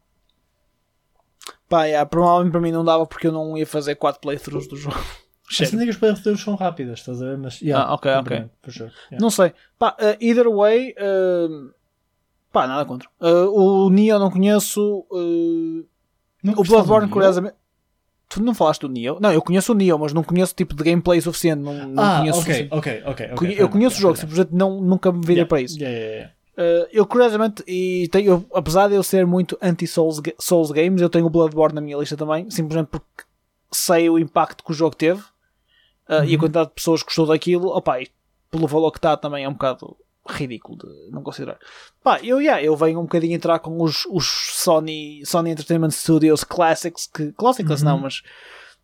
Pá, yeah, provavelmente para mim não dava porque eu não ia fazer 4 playthroughs do jogo. Assim que as playthroughs são rápidas, estás a ver? Mas, yeah, Ah, ok, ok. sure, yeah. Não sei. Pá, uh, either way, uh, pá, nada contra. Uh, o Neo não conheço. Não o Bloodborne, curiosamente. Tu não falaste do Neo? Não, eu conheço o Neo, mas não conheço tipo de gameplay suficiente. Não, não Ah, conheço ok, suficiente. ok, ok. eu conheço o jogo, simplesmente não, nunca me virei enough. para isso. Yeah, yeah, yeah. Uh, eu curiosamente, e tenho, eu- apesar de eu ser muito anti-Souls Souls games, eu tenho o Bloodborne na minha lista também, simplesmente porque sei o impacto que o jogo teve uh, e a Uhum. quantidade de pessoas que gostou daquilo, opa, e pelo valor que está também é um bocado ridículo de não considerar. Pá, eu, yeah, eu venho um bocadinho entrar com os, os Sony, Sony Entertainment Studios Classics, que, Classics Uhum. não, mas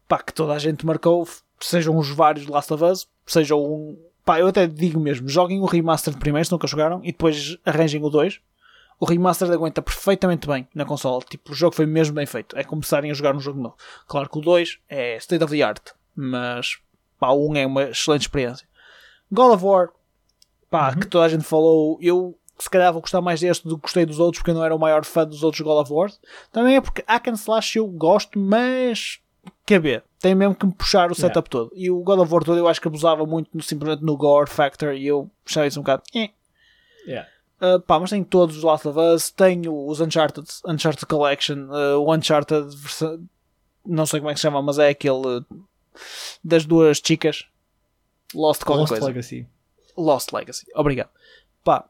pá, que toda a gente marcou, sejam os vários Last of Us, sejam um. Pá, eu até digo mesmo, joguem o remaster primeiro, se nunca jogaram, e depois arranjem o 2. O remaster aguenta perfeitamente bem na console. Tipo, o jogo foi mesmo bem feito. É começarem a jogar um jogo novo. Claro que o 2 é state of the art, mas pá, o 1 é uma excelente experiência. God of War, pá, que toda a gente falou, eu se calhar vou gostar mais deste do que gostei dos outros, porque eu não era o maior fã dos outros God of War. Também é porque Hack and Slash eu gosto, mas quer ver, tem mesmo que me puxar o setup todo. E o God of War todo eu acho que abusava muito no- simplesmente no gore factor e eu puxava isso um bocado. Eh. Yeah. Uh, pá, mas tenho todos os Last of Us, tenho os Uncharted, Uncharted Collection, uh, o Uncharted não sei como é que se chama, mas é aquele das duas chicas Lost qualquer Lost coisa. Legacy. Lost Legacy. Obrigado. Pá,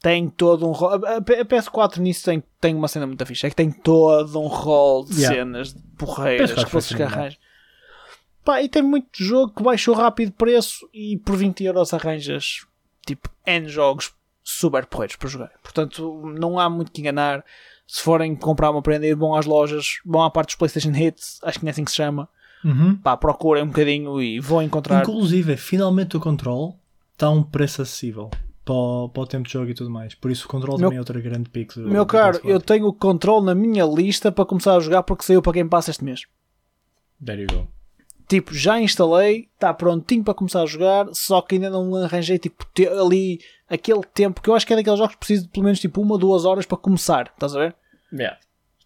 tem todo um rol. A, a PS4 nisso tem, tem uma cena muito fixe. É que tem todo um rol de Yeah. cenas de porreiras PS4 que vocês assim, arranjam. Pá, e tem muito jogo que baixou rápido preço e por 20 euros arranjas tipo N jogos super porreiros para jogar. Portanto, não há muito que enganar. Se forem comprar uma prenda, vão às lojas, vão à parte dos PlayStation Hits, acho que não é assim que se chama. Uhum. Pá, procurem um bocadinho e vão encontrar. Inclusive, finalmente o control está a um preço acessível para o, para o tempo de jogo e tudo mais. Por isso o control Meu- também é outra grande pico do Meu do caro, PS4. eu tenho o control na minha lista para começar a jogar porque saiu para quem passa este mês. There you go. Tipo, já instalei, está prontinho para começar a jogar, só que ainda não arranjei tipo, ali aquele tempo que eu acho que é daqueles jogos que preciso de pelo menos tipo uma, duas horas para começar, estás a ver? Yeah.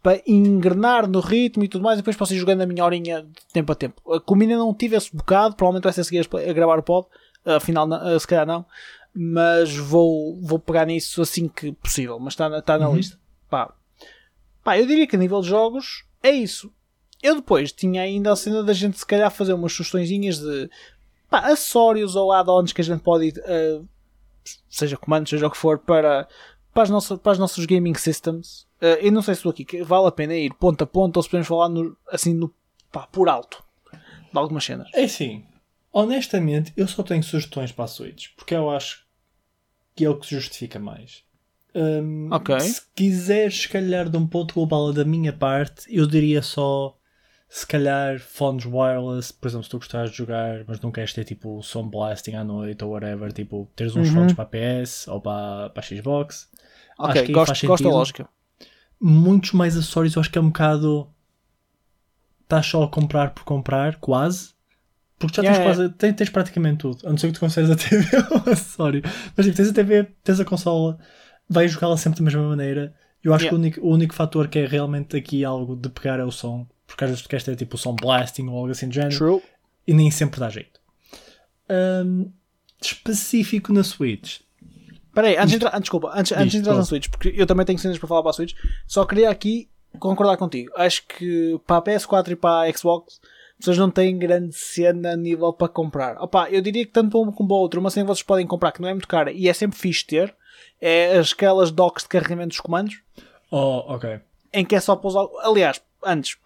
Para engrenar no ritmo e tudo mais, e depois posso ir jogando a minha horinha de tempo a tempo. Uh, Como ainda não tive esse bocado, provavelmente vai ser a seguir a gravar o pod, uh, afinal, não- uh, se calhar não, mas vou, vou pegar nisso assim que possível. Mas está na, está na Uhum. lista. Pá. Pá, eu diria que a nível de jogos é isso. Eu depois tinha ainda a cena da gente se calhar fazer umas sugestõezinhas de pá, acessórios ou add-ons que a gente pode ir, uh, seja comandos, seja o que for, para, para, as nossas, para os nossos gaming systems. Uh, eu não sei se estou aqui, vale a pena ir ponto a ponto ou se podemos falar no, assim no, pá, por alto de algumas cenas. É assim, honestamente, eu só tenho sugestões para a Switch, porque eu acho que é o que se justifica mais. Hum, Ok. Se quiseres, se calhar, de um ponto global da minha parte, eu diria só, se calhar, fones wireless, por exemplo, se tu gostares de jogar, mas não queres ter tipo som blasting à noite ou whatever, tipo, teres uns Uhum. fones para a PS ou para, para a Xbox. Ok, gosto, gosto da lógica. Muitos mais acessórios, eu acho que é um bocado. Estás só a comprar por comprar, quase. Porque já Yeah, tens, quase, tens, tens praticamente tudo. A não ser que tu consigas a TV (laughs) ou um acessório. Mas tipo, tens a TV, tens a consola, vais jogá-la sempre da mesma maneira. Eu acho Yeah. que o único, o único fator que é realmente aqui algo de pegar é o som. Porque às vezes tu queres ter tipo o som blasting ou algo assim do género. True. E nem sempre dá jeito. Hum, específico na Switch. Espera aí, antes de entrar, antes, desculpa, antes, antes de entrar na Switch, porque eu também tenho cenas para falar para a Switch, só queria aqui concordar contigo. Acho que para a PS4 e para a Xbox, vocês não têm grande cena a nível para comprar. Opa, eu diria que tanto para um como para o outro, uma cena que vocês podem comprar que não é muito cara e é sempre fixe ter, é as- aquelas docks de carregamento dos comandos, Oh, ok. em que é só para usar. Aliás, antes,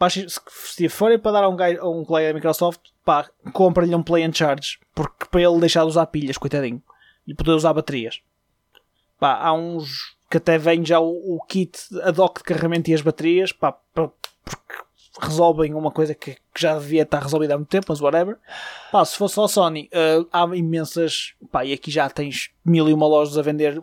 se forem para dar a um, gajo- a um colega da Microsoft, pá, compra-lhe um Play and Charge, porque para ele deixar de usar pilhas, coitadinho, e poder usar baterias. Pá, há uns que até vêm já o, o kit, a dock de carregamento e as baterias, pá, pá, porque resolvem uma coisa que, que já devia estar resolvida há muito tempo, mas whatever. Pá, se fosse só Sony, eh, há imensas, pá, e aqui já tens mil e uma lojas a vender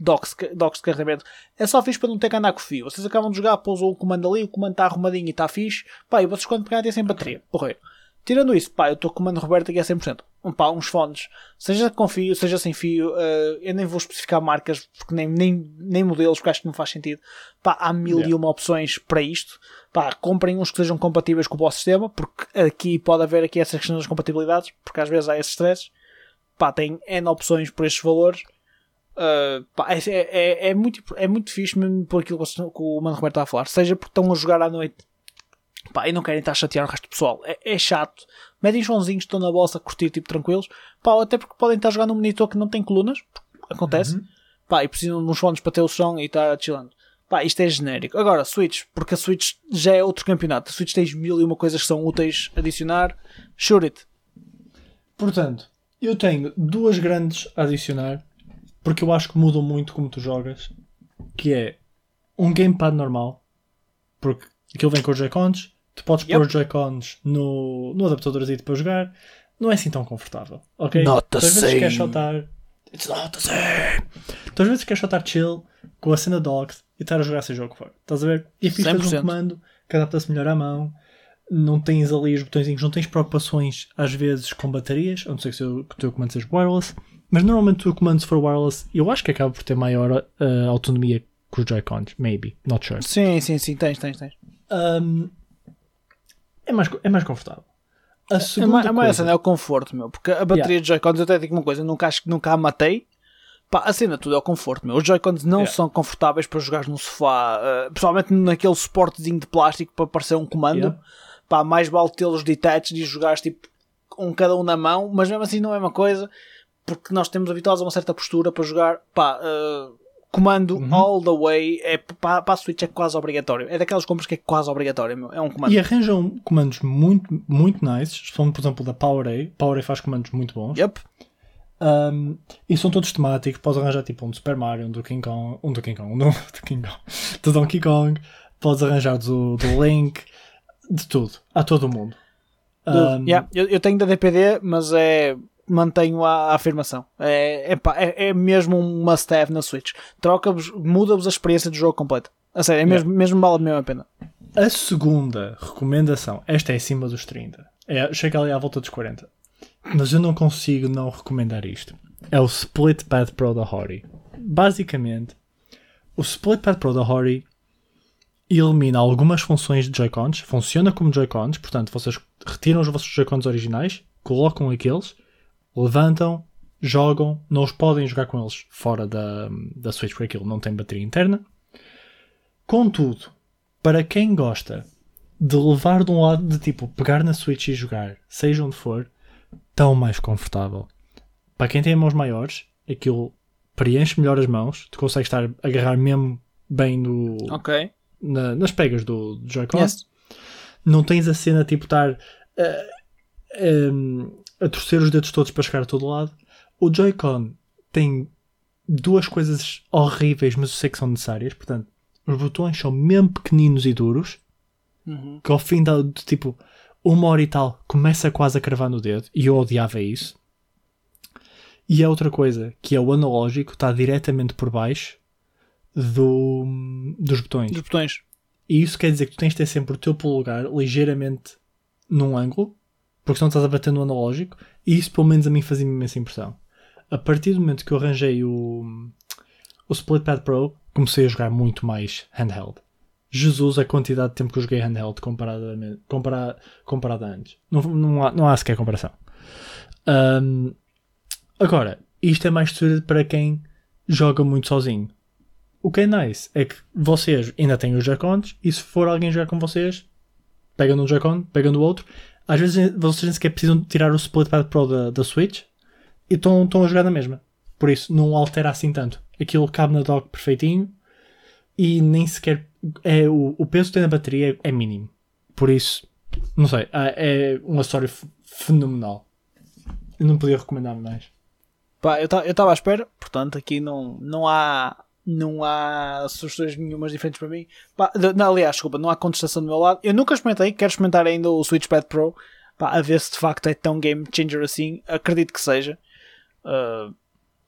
docks, docks de carregamento. É só fixe para não ter que andar com fio. Vocês acabam de jogar, pousam o comando ali, o comando está arrumadinho e está fixe. Pá, e vocês quando pegarem têm sem bateria. Porreiro. Tirando isso, pá, eu estou com o comando Roberto aqui a 100%. Um, pá, uns fones, seja com fio, seja sem fio, eh, eu nem vou especificar marcas, porque nem, nem, nem modelos, porque acho que não faz sentido. Pá, há mil e Yeah. uma opções para isto. Pá, comprem uns que sejam compatíveis com o vosso sistema, porque aqui pode haver aqui essas questões das compatibilidades, porque às vezes há esses stresses. Pá, tem N opções por estes valores. Uh, pá, é, é, é, muito, é muito fixe mesmo por aquilo que o- que o Mano Roberto está a falar. Seja porque estão a jogar à noite pá, e não querem estar a chatear o resto do pessoal. É, é chato. Metem os sonzinhos, estão na bolsa a curtir, tipo, tranquilos. Pá, até porque podem estar jogando num monitor que não tem colunas. Acontece. Pá, e precisam de uns fones para ter o som e estar chillando. Pá, isto é genérico. Agora, Switch, porque a Switch já é outro campeonato. A Switch tens mil e uma coisas que são úteis a adicionar. Shoot it. Portanto, eu tenho duas grandes a adicionar, porque eu acho que mudam muito como tu jogas, que é um gamepad normal, porque aquilo vem com os Joy-Cons, tu podes Yep. pôr os Joy-Cons no, no adaptadorzinho para jogar, não é assim tão confortável, ok? Not the Tu às vezes same. queres só estar... It's not the same! Tu às vezes queres só estar chill, com a cena docked, e estar a jogar seja o que for. Estás a ver? E fiz 100%. um comando que adapta-se melhor à mão, não tens ali os botõezinhos, não tens preocupações às vezes com baterias, a não ser que o teu comando seja wireless, mas normalmente o teu comando se for wireless, eu acho que acaba por ter maior uh, autonomia que os Joy-Cons, maybe, not sure. Sim, sim, sim, tens, tens, tens. Um, é, mais, é mais confortável. A É segunda mais, é mais a coisa, cena, é o conforto, meu. Porque a bateria de Joy-Cons, eu até digo uma coisa, nunca acho que nunca a matei. Pá, a cena tudo é o conforto, meu. Os Joy-Cons não Yeah. são confortáveis para jogar no sofá, uh, principalmente naquele suportezinho de plástico para parecer um comando. Yeah. Pá, mais vale tê-los detached e jogares tipo um cada um na mão, mas mesmo assim não é uma coisa, porque nós temos habituados a uma certa postura para jogar, pá, uh, comando Uhum. all the way, é, para, para a Switch é quase obrigatório. É daquelas compras que é quase obrigatório, meu. É um comando. E arranjam comandos muito, muito nice, especialmente, por exemplo, da PowerA. PowerA faz comandos muito bons. Yep. Um, e são todos temáticos. Podes arranjar tipo um do Super Mario, um do King Kong, um do King Kong, um (laughs) do, King Kong, do Donkey Kong. Podes arranjar do, do Link, de tudo. Há todo o mundo. Um, Yeah, eu, eu tenho da DPD, mas é. Mantenho a, a afirmação. É, é, pá, é, é mesmo um must-have na Switch. Troca-vos, muda-vos a experiência do jogo completa. A sério, é mesmo, mesmo vale mesmo a pena. A segunda recomendação, esta é acima dos 30, é, chega ali à volta dos 40, mas eu não consigo não recomendar isto. É o Split Pad Pro da Hori. Basicamente, o Split Pad Pro da Hori elimina algumas funções de Joy-Cons, funciona como Joy-Cons, portanto, vocês retiram os vossos Joy-Cons originais, colocam aqueles, levantam, jogam, não os podem jogar com eles fora da, da Switch, porque aquilo não tem bateria interna. Contudo, para quem gosta de levar de um lado de tipo pegar na Switch e jogar, seja onde for, tão mais confortável. Para quem tem mãos maiores, aquilo preenche melhor as mãos, tu consegues estar a agarrar mesmo bem no, Ok. na- nas pegas do, do Joy-Con. Yes. Não tens a cena tipo estar eh, em, a torcer os dedos todos para chegar a todo lado. O Joy-Con tem duas coisas horríveis, mas eu sei que são necessárias. Portanto, os botões são mesmo pequeninos e duros, Uhum. que ao fim da, de tipo uma hora e tal começa quase a cravar no dedo, e eu odiava isso. E a outra coisa, que é o analógico, está diretamente por baixo do, dos botões. Dos botões. E isso quer dizer que tu tens de ter sempre o teu polegar ligeiramente num ângulo, porque senão estás a bater no analógico, e isso pelo menos a mim fazia-me imensa impressão. A partir do momento que eu arranjei o, o Split Pad Pro, comecei a jogar muito mais handheld. Jesus, a quantidade de tempo que eu joguei handheld comparada, compara, comparada a antes. Não, não, há, não há sequer comparação. Ahm, agora, isto é mais suited para quem joga muito sozinho. O que é nice é que vocês ainda têm os Joy-Cons e se for alguém jogar com vocês, pegam um Joy-Con, pegam do outro. Às vezes vocês nem sequer precisam tirar o Split Pad Pro da, da Switch e estão a jogar na mesma. Por isso não altera assim tanto. Aquilo cabe na dock perfeitinho e nem sequer é o, o peso que tem na bateria é, é mínimo. Por isso, não sei, é é um acessório fenomenal. Eu não podia recomendar mais. Pá, eu estava à espera, portanto, aqui não, não há. Não há sugestões nenhumas diferentes para mim. Pá, de- não, aliás, desculpa, não há contestação do meu lado. Eu nunca experimentei, quero experimentar ainda o Switchpad Pro pá, a ver se de facto é tão game changer assim. Acredito que seja. Uh,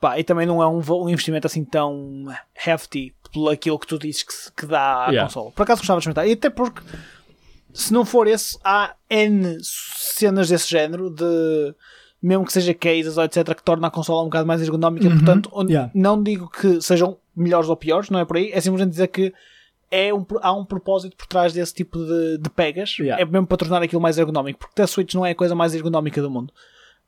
pá, e também não é um, um investimento assim tão hefty pelo aquilo que tu dizes que, se- que dá à Yeah. consola. Por acaso gostava de experimentar. E até porque se não for esse, há N cenas desse género de mesmo que seja cases ou etc que torna a consola um bocado mais ergonómica, portanto onde- Yeah. não digo que sejam melhores ou piores, não é por aí, é simplesmente dizer que é um, há um propósito por trás desse tipo de, de pegas, Yeah. é mesmo para tornar aquilo mais ergonómico, porque a Switch não é a coisa mais ergonómica do mundo.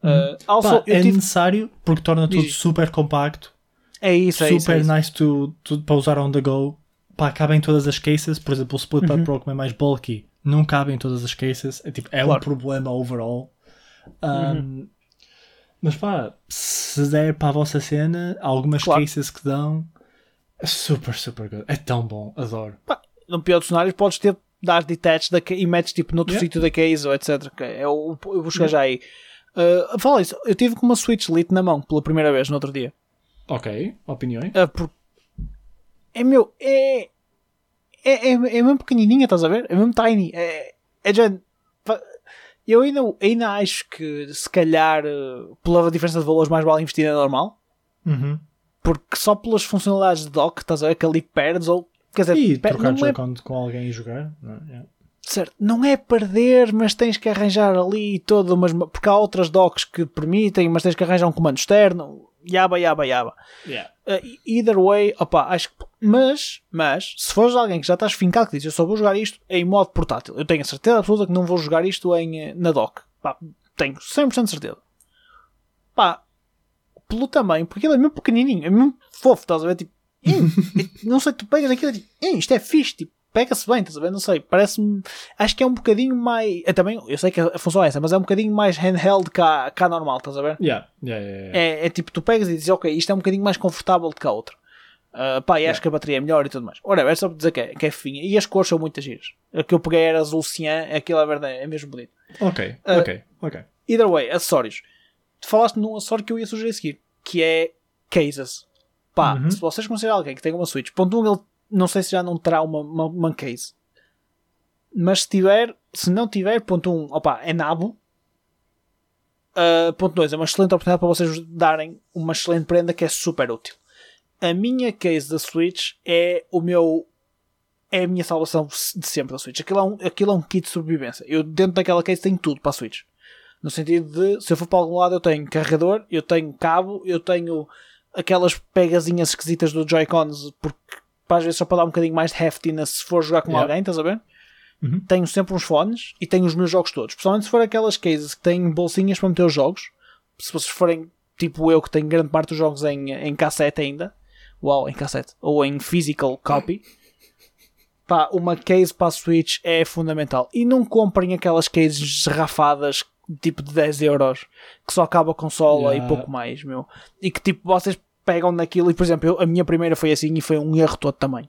Uh, also, Pá, é tive- necessário porque torna tudo Diz. super compacto, é isso, é isso, super é isso. nice to, to- para usar on the go. Pá, cabem todas as cases. Por exemplo, o Split Uhum. Pro, como é mais bulky, não cabe em todas as cases. É, tipo, é um Claro. Uhum. problema overall. Um, Mas pá, se der para a vossa cena, há algumas Claro. cases que dão. É super, super good. É tão bom, adoro. no pior dos cenários podes ter dar detach da e metes tipo noutro Yeah. sítio da case ou etc. É o, eu vou chegar já aí. Uh, fala isso, eu tive com uma Switch Lite na mão pela primeira vez no outro dia. Ok, opiniões? Uh, por- É meu, é, é, é, é mesmo pequenininha, estás a ver? É mesmo tiny. É, é já, fa- eu ainda, ainda acho que se calhar uh, pela diferença de valores mais vale investir na normal. Uhum. Porque só pelas funcionalidades de dock, estás a ver? Que ali perdes ou. Quer dizer, E per- trocar não é com alguém e jogar? Não, é? yeah. certo, não é perder, mas tens que arranjar ali todo umas. Porque há outras docks que permitem, mas tens que arranjar um comando externo. Yaba, yaba, yaba. Uh, either way, opa, acho que. Mas, mas, se fores alguém que já estás fincado que diz eu só vou jogar isto em modo portátil, eu tenho a certeza absoluta que não vou jogar isto em, eh, na dock. Pá, tenho 100% de certeza. Pá, pelo tamanho, porque ele é mesmo pequenininho, é mesmo fofo, estás a ver? Tipo, "Ih, (laughs) não sei, tu pegas aquilo e tipo, "Ih, isto é fixe, tipo, pega-se bem, estás a ver? Não sei, parece-me. Acho que é um bocadinho mais. Eu também, eu sei que a função é essa, mas é um bocadinho mais handheld cá, cá normal, estás a ver? Yeah, yeah, yeah, yeah. É, é tipo, tu pegas e dizes, ok, isto é um bocadinho mais confortável do que a outra. Uh, pá, e acho que a bateria é melhor e tudo mais. Ora, é só para dizer que é, que é. E as cores são muitas giras. A que eu peguei era azul cian, aquilo é verdade, é mesmo bonito. Ok, Uh, ok, ok. Either way, acessórios. Tu falaste num acessório que eu ia sugerir a seguir, que é cases. Pá, Uhum. se vocês considerarem alguém que tem uma Switch, ponto um, ele não sei se já não terá uma, uma, uma case. Mas se tiver, se não tiver, ponto um, opa, é nabo. Uh, ponto 2, é uma excelente oportunidade para vocês darem uma excelente prenda que é super útil. A minha case da Switch é o meu. É a minha salvação de sempre da Switch. Aquilo é um, aquilo é um kit de sobrevivência. Eu, dentro daquela case, tenho tudo para a Switch. No sentido de, se eu for para algum lado, eu tenho carregador, eu tenho cabo, eu tenho aquelas pegazinhas esquisitas do Joy-Cons, porque às vezes só para dar um bocadinho mais de heftiness se for jogar com Yeah. alguém, estás a ver? Uhum. Tenho sempre uns fones e tenho os meus jogos todos. Principalmente se for aquelas cases que têm bolsinhas para meter os jogos. Se vocês forem tipo eu que tenho grande parte dos jogos em, em cassete ainda. Uau, em cassete. Ou em physical copy. Pá, uma case para a Switch é fundamental. E não comprem aquelas cases rafadas tipo de 10 euros que só acaba a consola Yeah. e pouco mais, meu. E que tipo vocês pegam naquilo e por exemplo, eu- a minha primeira foi assim e foi um erro todo também.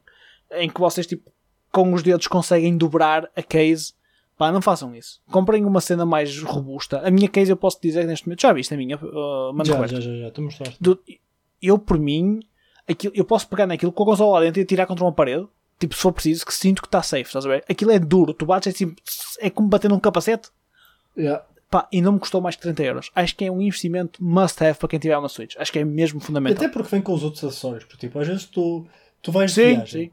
Em que vocês tipo com os dedos conseguem dobrar a case. Pá, não façam isso. Comprem uma cena mais robusta. A minha case eu posso dizer que neste momento já viste a minha, uh, Já, Roberto? já, já, já, tu mostraste. Do- eu por mim aquilo, eu posso pegar naquilo com a consola lá dentro e atirar contra uma parede tipo se for preciso que sinto que está safe estás a ver? aquilo é duro, tu bates é, assim, é como bater num capacete Yeah. Pá, e não me custou mais que 30 euros acho que é um investimento must have para quem tiver uma Switch acho que é mesmo fundamental Até porque vem com os outros acessórios. Porque, tipo, às vezes tu, tu vais de sim, viagem, sim,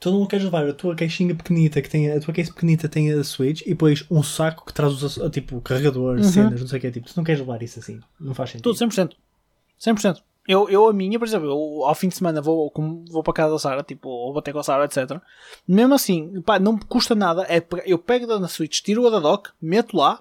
tu não queres levar a tua caixinha pequenita que tem a tua case pequenita tem a Switch e depois um saco que traz os tipo carregador, Uhum. cenas, não sei o que tipo, tu não queres levar isso assim, não faz sentido. tudo 100% 100% eu, eu a minha, por exemplo, eu, ao fim de semana vou, como vou para casa da Sara, tipo, ou bater com a Sara, etc. Mesmo assim, pá, não me custa nada. É, eu pego da Switch, tiro-a da dock, meto lá,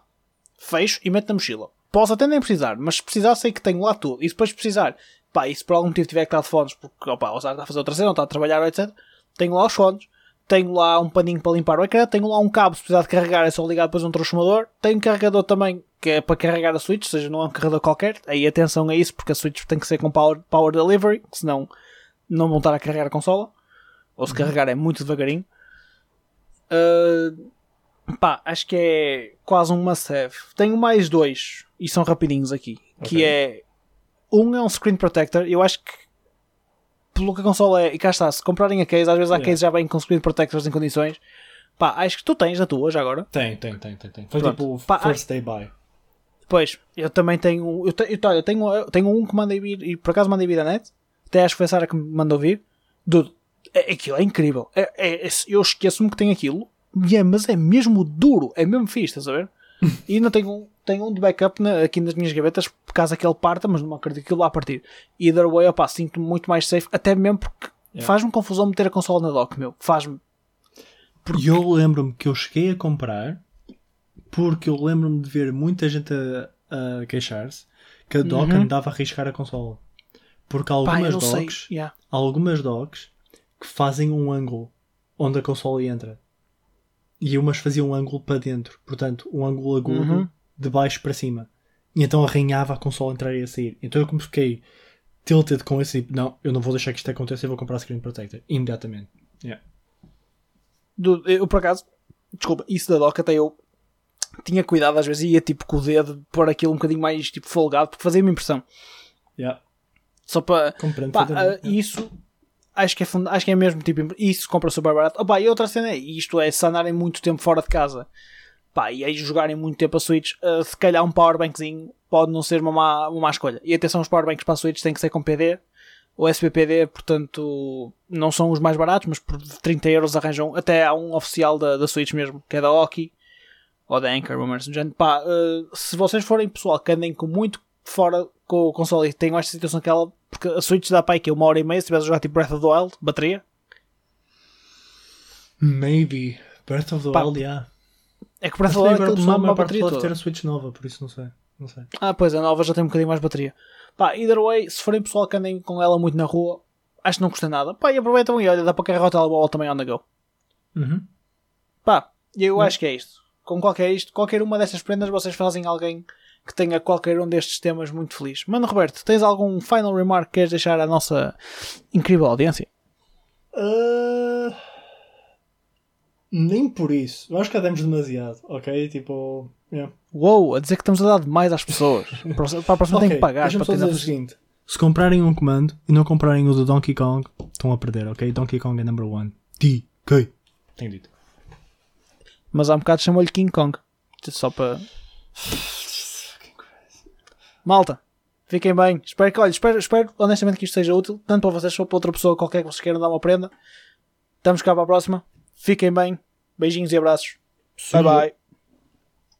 fecho e meto na mochila. Posso até nem precisar, mas se precisar, sei que tenho lá tudo. E se depois precisar, pá, e se por algum motivo tiver que estar de fones, porque opa, o Sara está a fazer outra cena, ou está a trabalhar, etc. Tenho lá os fones, tenho lá um paninho para limpar o ecrã, tenho lá um cabo, se precisar de carregar, é só ligar depois um transformador. Tenho um carregador também, que é para carregar a Switch, ou seja, não é um carregador qualquer. Aí atenção a isso, porque a Switch tem que ser com power, power delivery, senão não vão estar a carregar a consola. Ou se carregar é muito devagarinho. Uh, pá, acho que é quase um must have. Tenho mais dois, e são rapidinhos aqui. Que Ok. é. Um é um screen protector. Eu acho que pelo que a consola é, e cá está, se comprarem a case, às vezes há Yeah. case já vem com screen protectors em condições. Pá, acho que tu tens na tua já agora. Tem, tem, tem, tem, tem. Foi Pronto. tipo Pá, first day buy. Pois, eu também tenho. Eu, te, eu, eu tenho, eu tenho um que mandei vir, e por acaso mandei vir da net. Até acho que foi a Sara que me mandou vir. Dude, é, aquilo é incrível. É, é- é- eu esqueço-me que tem aquilo, é, mas é mesmo duro, é mesmo fixe, estás a ver? (laughs) e ainda tenho um, tenho um de backup na- aqui nas minhas gavetas, por caso aquele parta, mas não acredito que aquilo vá partir. Either way, opá, sinto-me muito mais safe, até mesmo porque Yeah. faz-me confusão meter a consola na dock, meu. Faz-me. E eu lembro-me que eu cheguei a comprar porque eu lembro-me de ver muita gente a, a queixar-se que a dock Uhum. andava a arriscar a consola. Porque há Pá, algumas sei. docks, Yeah. algumas docks que fazem um ângulo onde a consola entra. E umas faziam um ângulo para dentro. Portanto, um ângulo agudo Uhum. de baixo para cima. E então arranhava a consola a entrar e a sair. Então eu como fiquei tilted com esse tipo, não, eu não vou deixar que isto aconteça, eu vou comprar Screen Protector. Imediatamente. Yeah. Do- eu por acaso, desculpa, isso da dock até eu tinha cuidado às vezes ia tipo com o dedo pôr aquilo um bocadinho mais tipo folgado porque fazia-me impressão. Yeah. Só para. Compreendo Pá, ah, isso acho que, é funda- acho que é mesmo tipo. Isso compra super barato. Opa, e outra cena é isto: é se andarem muito tempo fora de casa pá, e aí jogarem muito tempo a Switch, ah, se calhar um powerbankzinho pode não ser uma má, uma má escolha. E atenção, os powerbanks para a Switch têm que ser com PD ou SPPD, portanto não são os mais baratos, mas por 30 euros arranjam. Até há um oficial da, da Switch mesmo, que é da Oki ou da Anchor, merda do género. Pá, ah, se vocês forem pessoal que andem com muito fora com o console e tenham esta situação que ela. Porque a Switch dá para aí que é uma hora e meia se estiveres a jogar tipo Breath of the Wild, bateria. Maybe. Breath of the Pá, Wild, yeah. É que Breath of the Wild agora aquilo a pessoa, a mama maior a parte bateria toda. ter a Switch nova, por isso não sei. Não sei. Ah, pois, a nova já tem um bocadinho mais bateria. Pá, either way, se forem pessoal que andem com ela muito na rua, acho que não custa nada. Pá, e aproveitam e olha, dá para carregar o telemóvel também on the go. Uhum. Pá, eu Hum. acho que é isto. Com qualquer isto, qualquer uma destas prendas vocês fazem alguém que tenha qualquer um destes temas muito feliz. Mano, Roberto, tens algum final remark que queres deixar à nossa incrível audiência? Ah, nem por isso. Eu acho que já demos demasiado, ok? Tipo. yeah. Uou, a dizer que estamos a dar demais às pessoas. (laughs) Para a próxima tem Ok, que pagar para só ter dizer o seguinte: se comprarem um comando e não comprarem o do Donkey Kong, estão a perder, ok? Donkey Kong é number one. DK. Tenho dito. Mas há um bocado chamou-lhe King Kong. Só para. Malta, fiquem bem. Espero que, olha, espero, espero honestamente que isto seja útil, tanto para vocês como para outra pessoa qualquer que vocês queiram dar uma prenda. Estamos cá para a próxima. Fiquem bem. Beijinhos e abraços. Bye bye.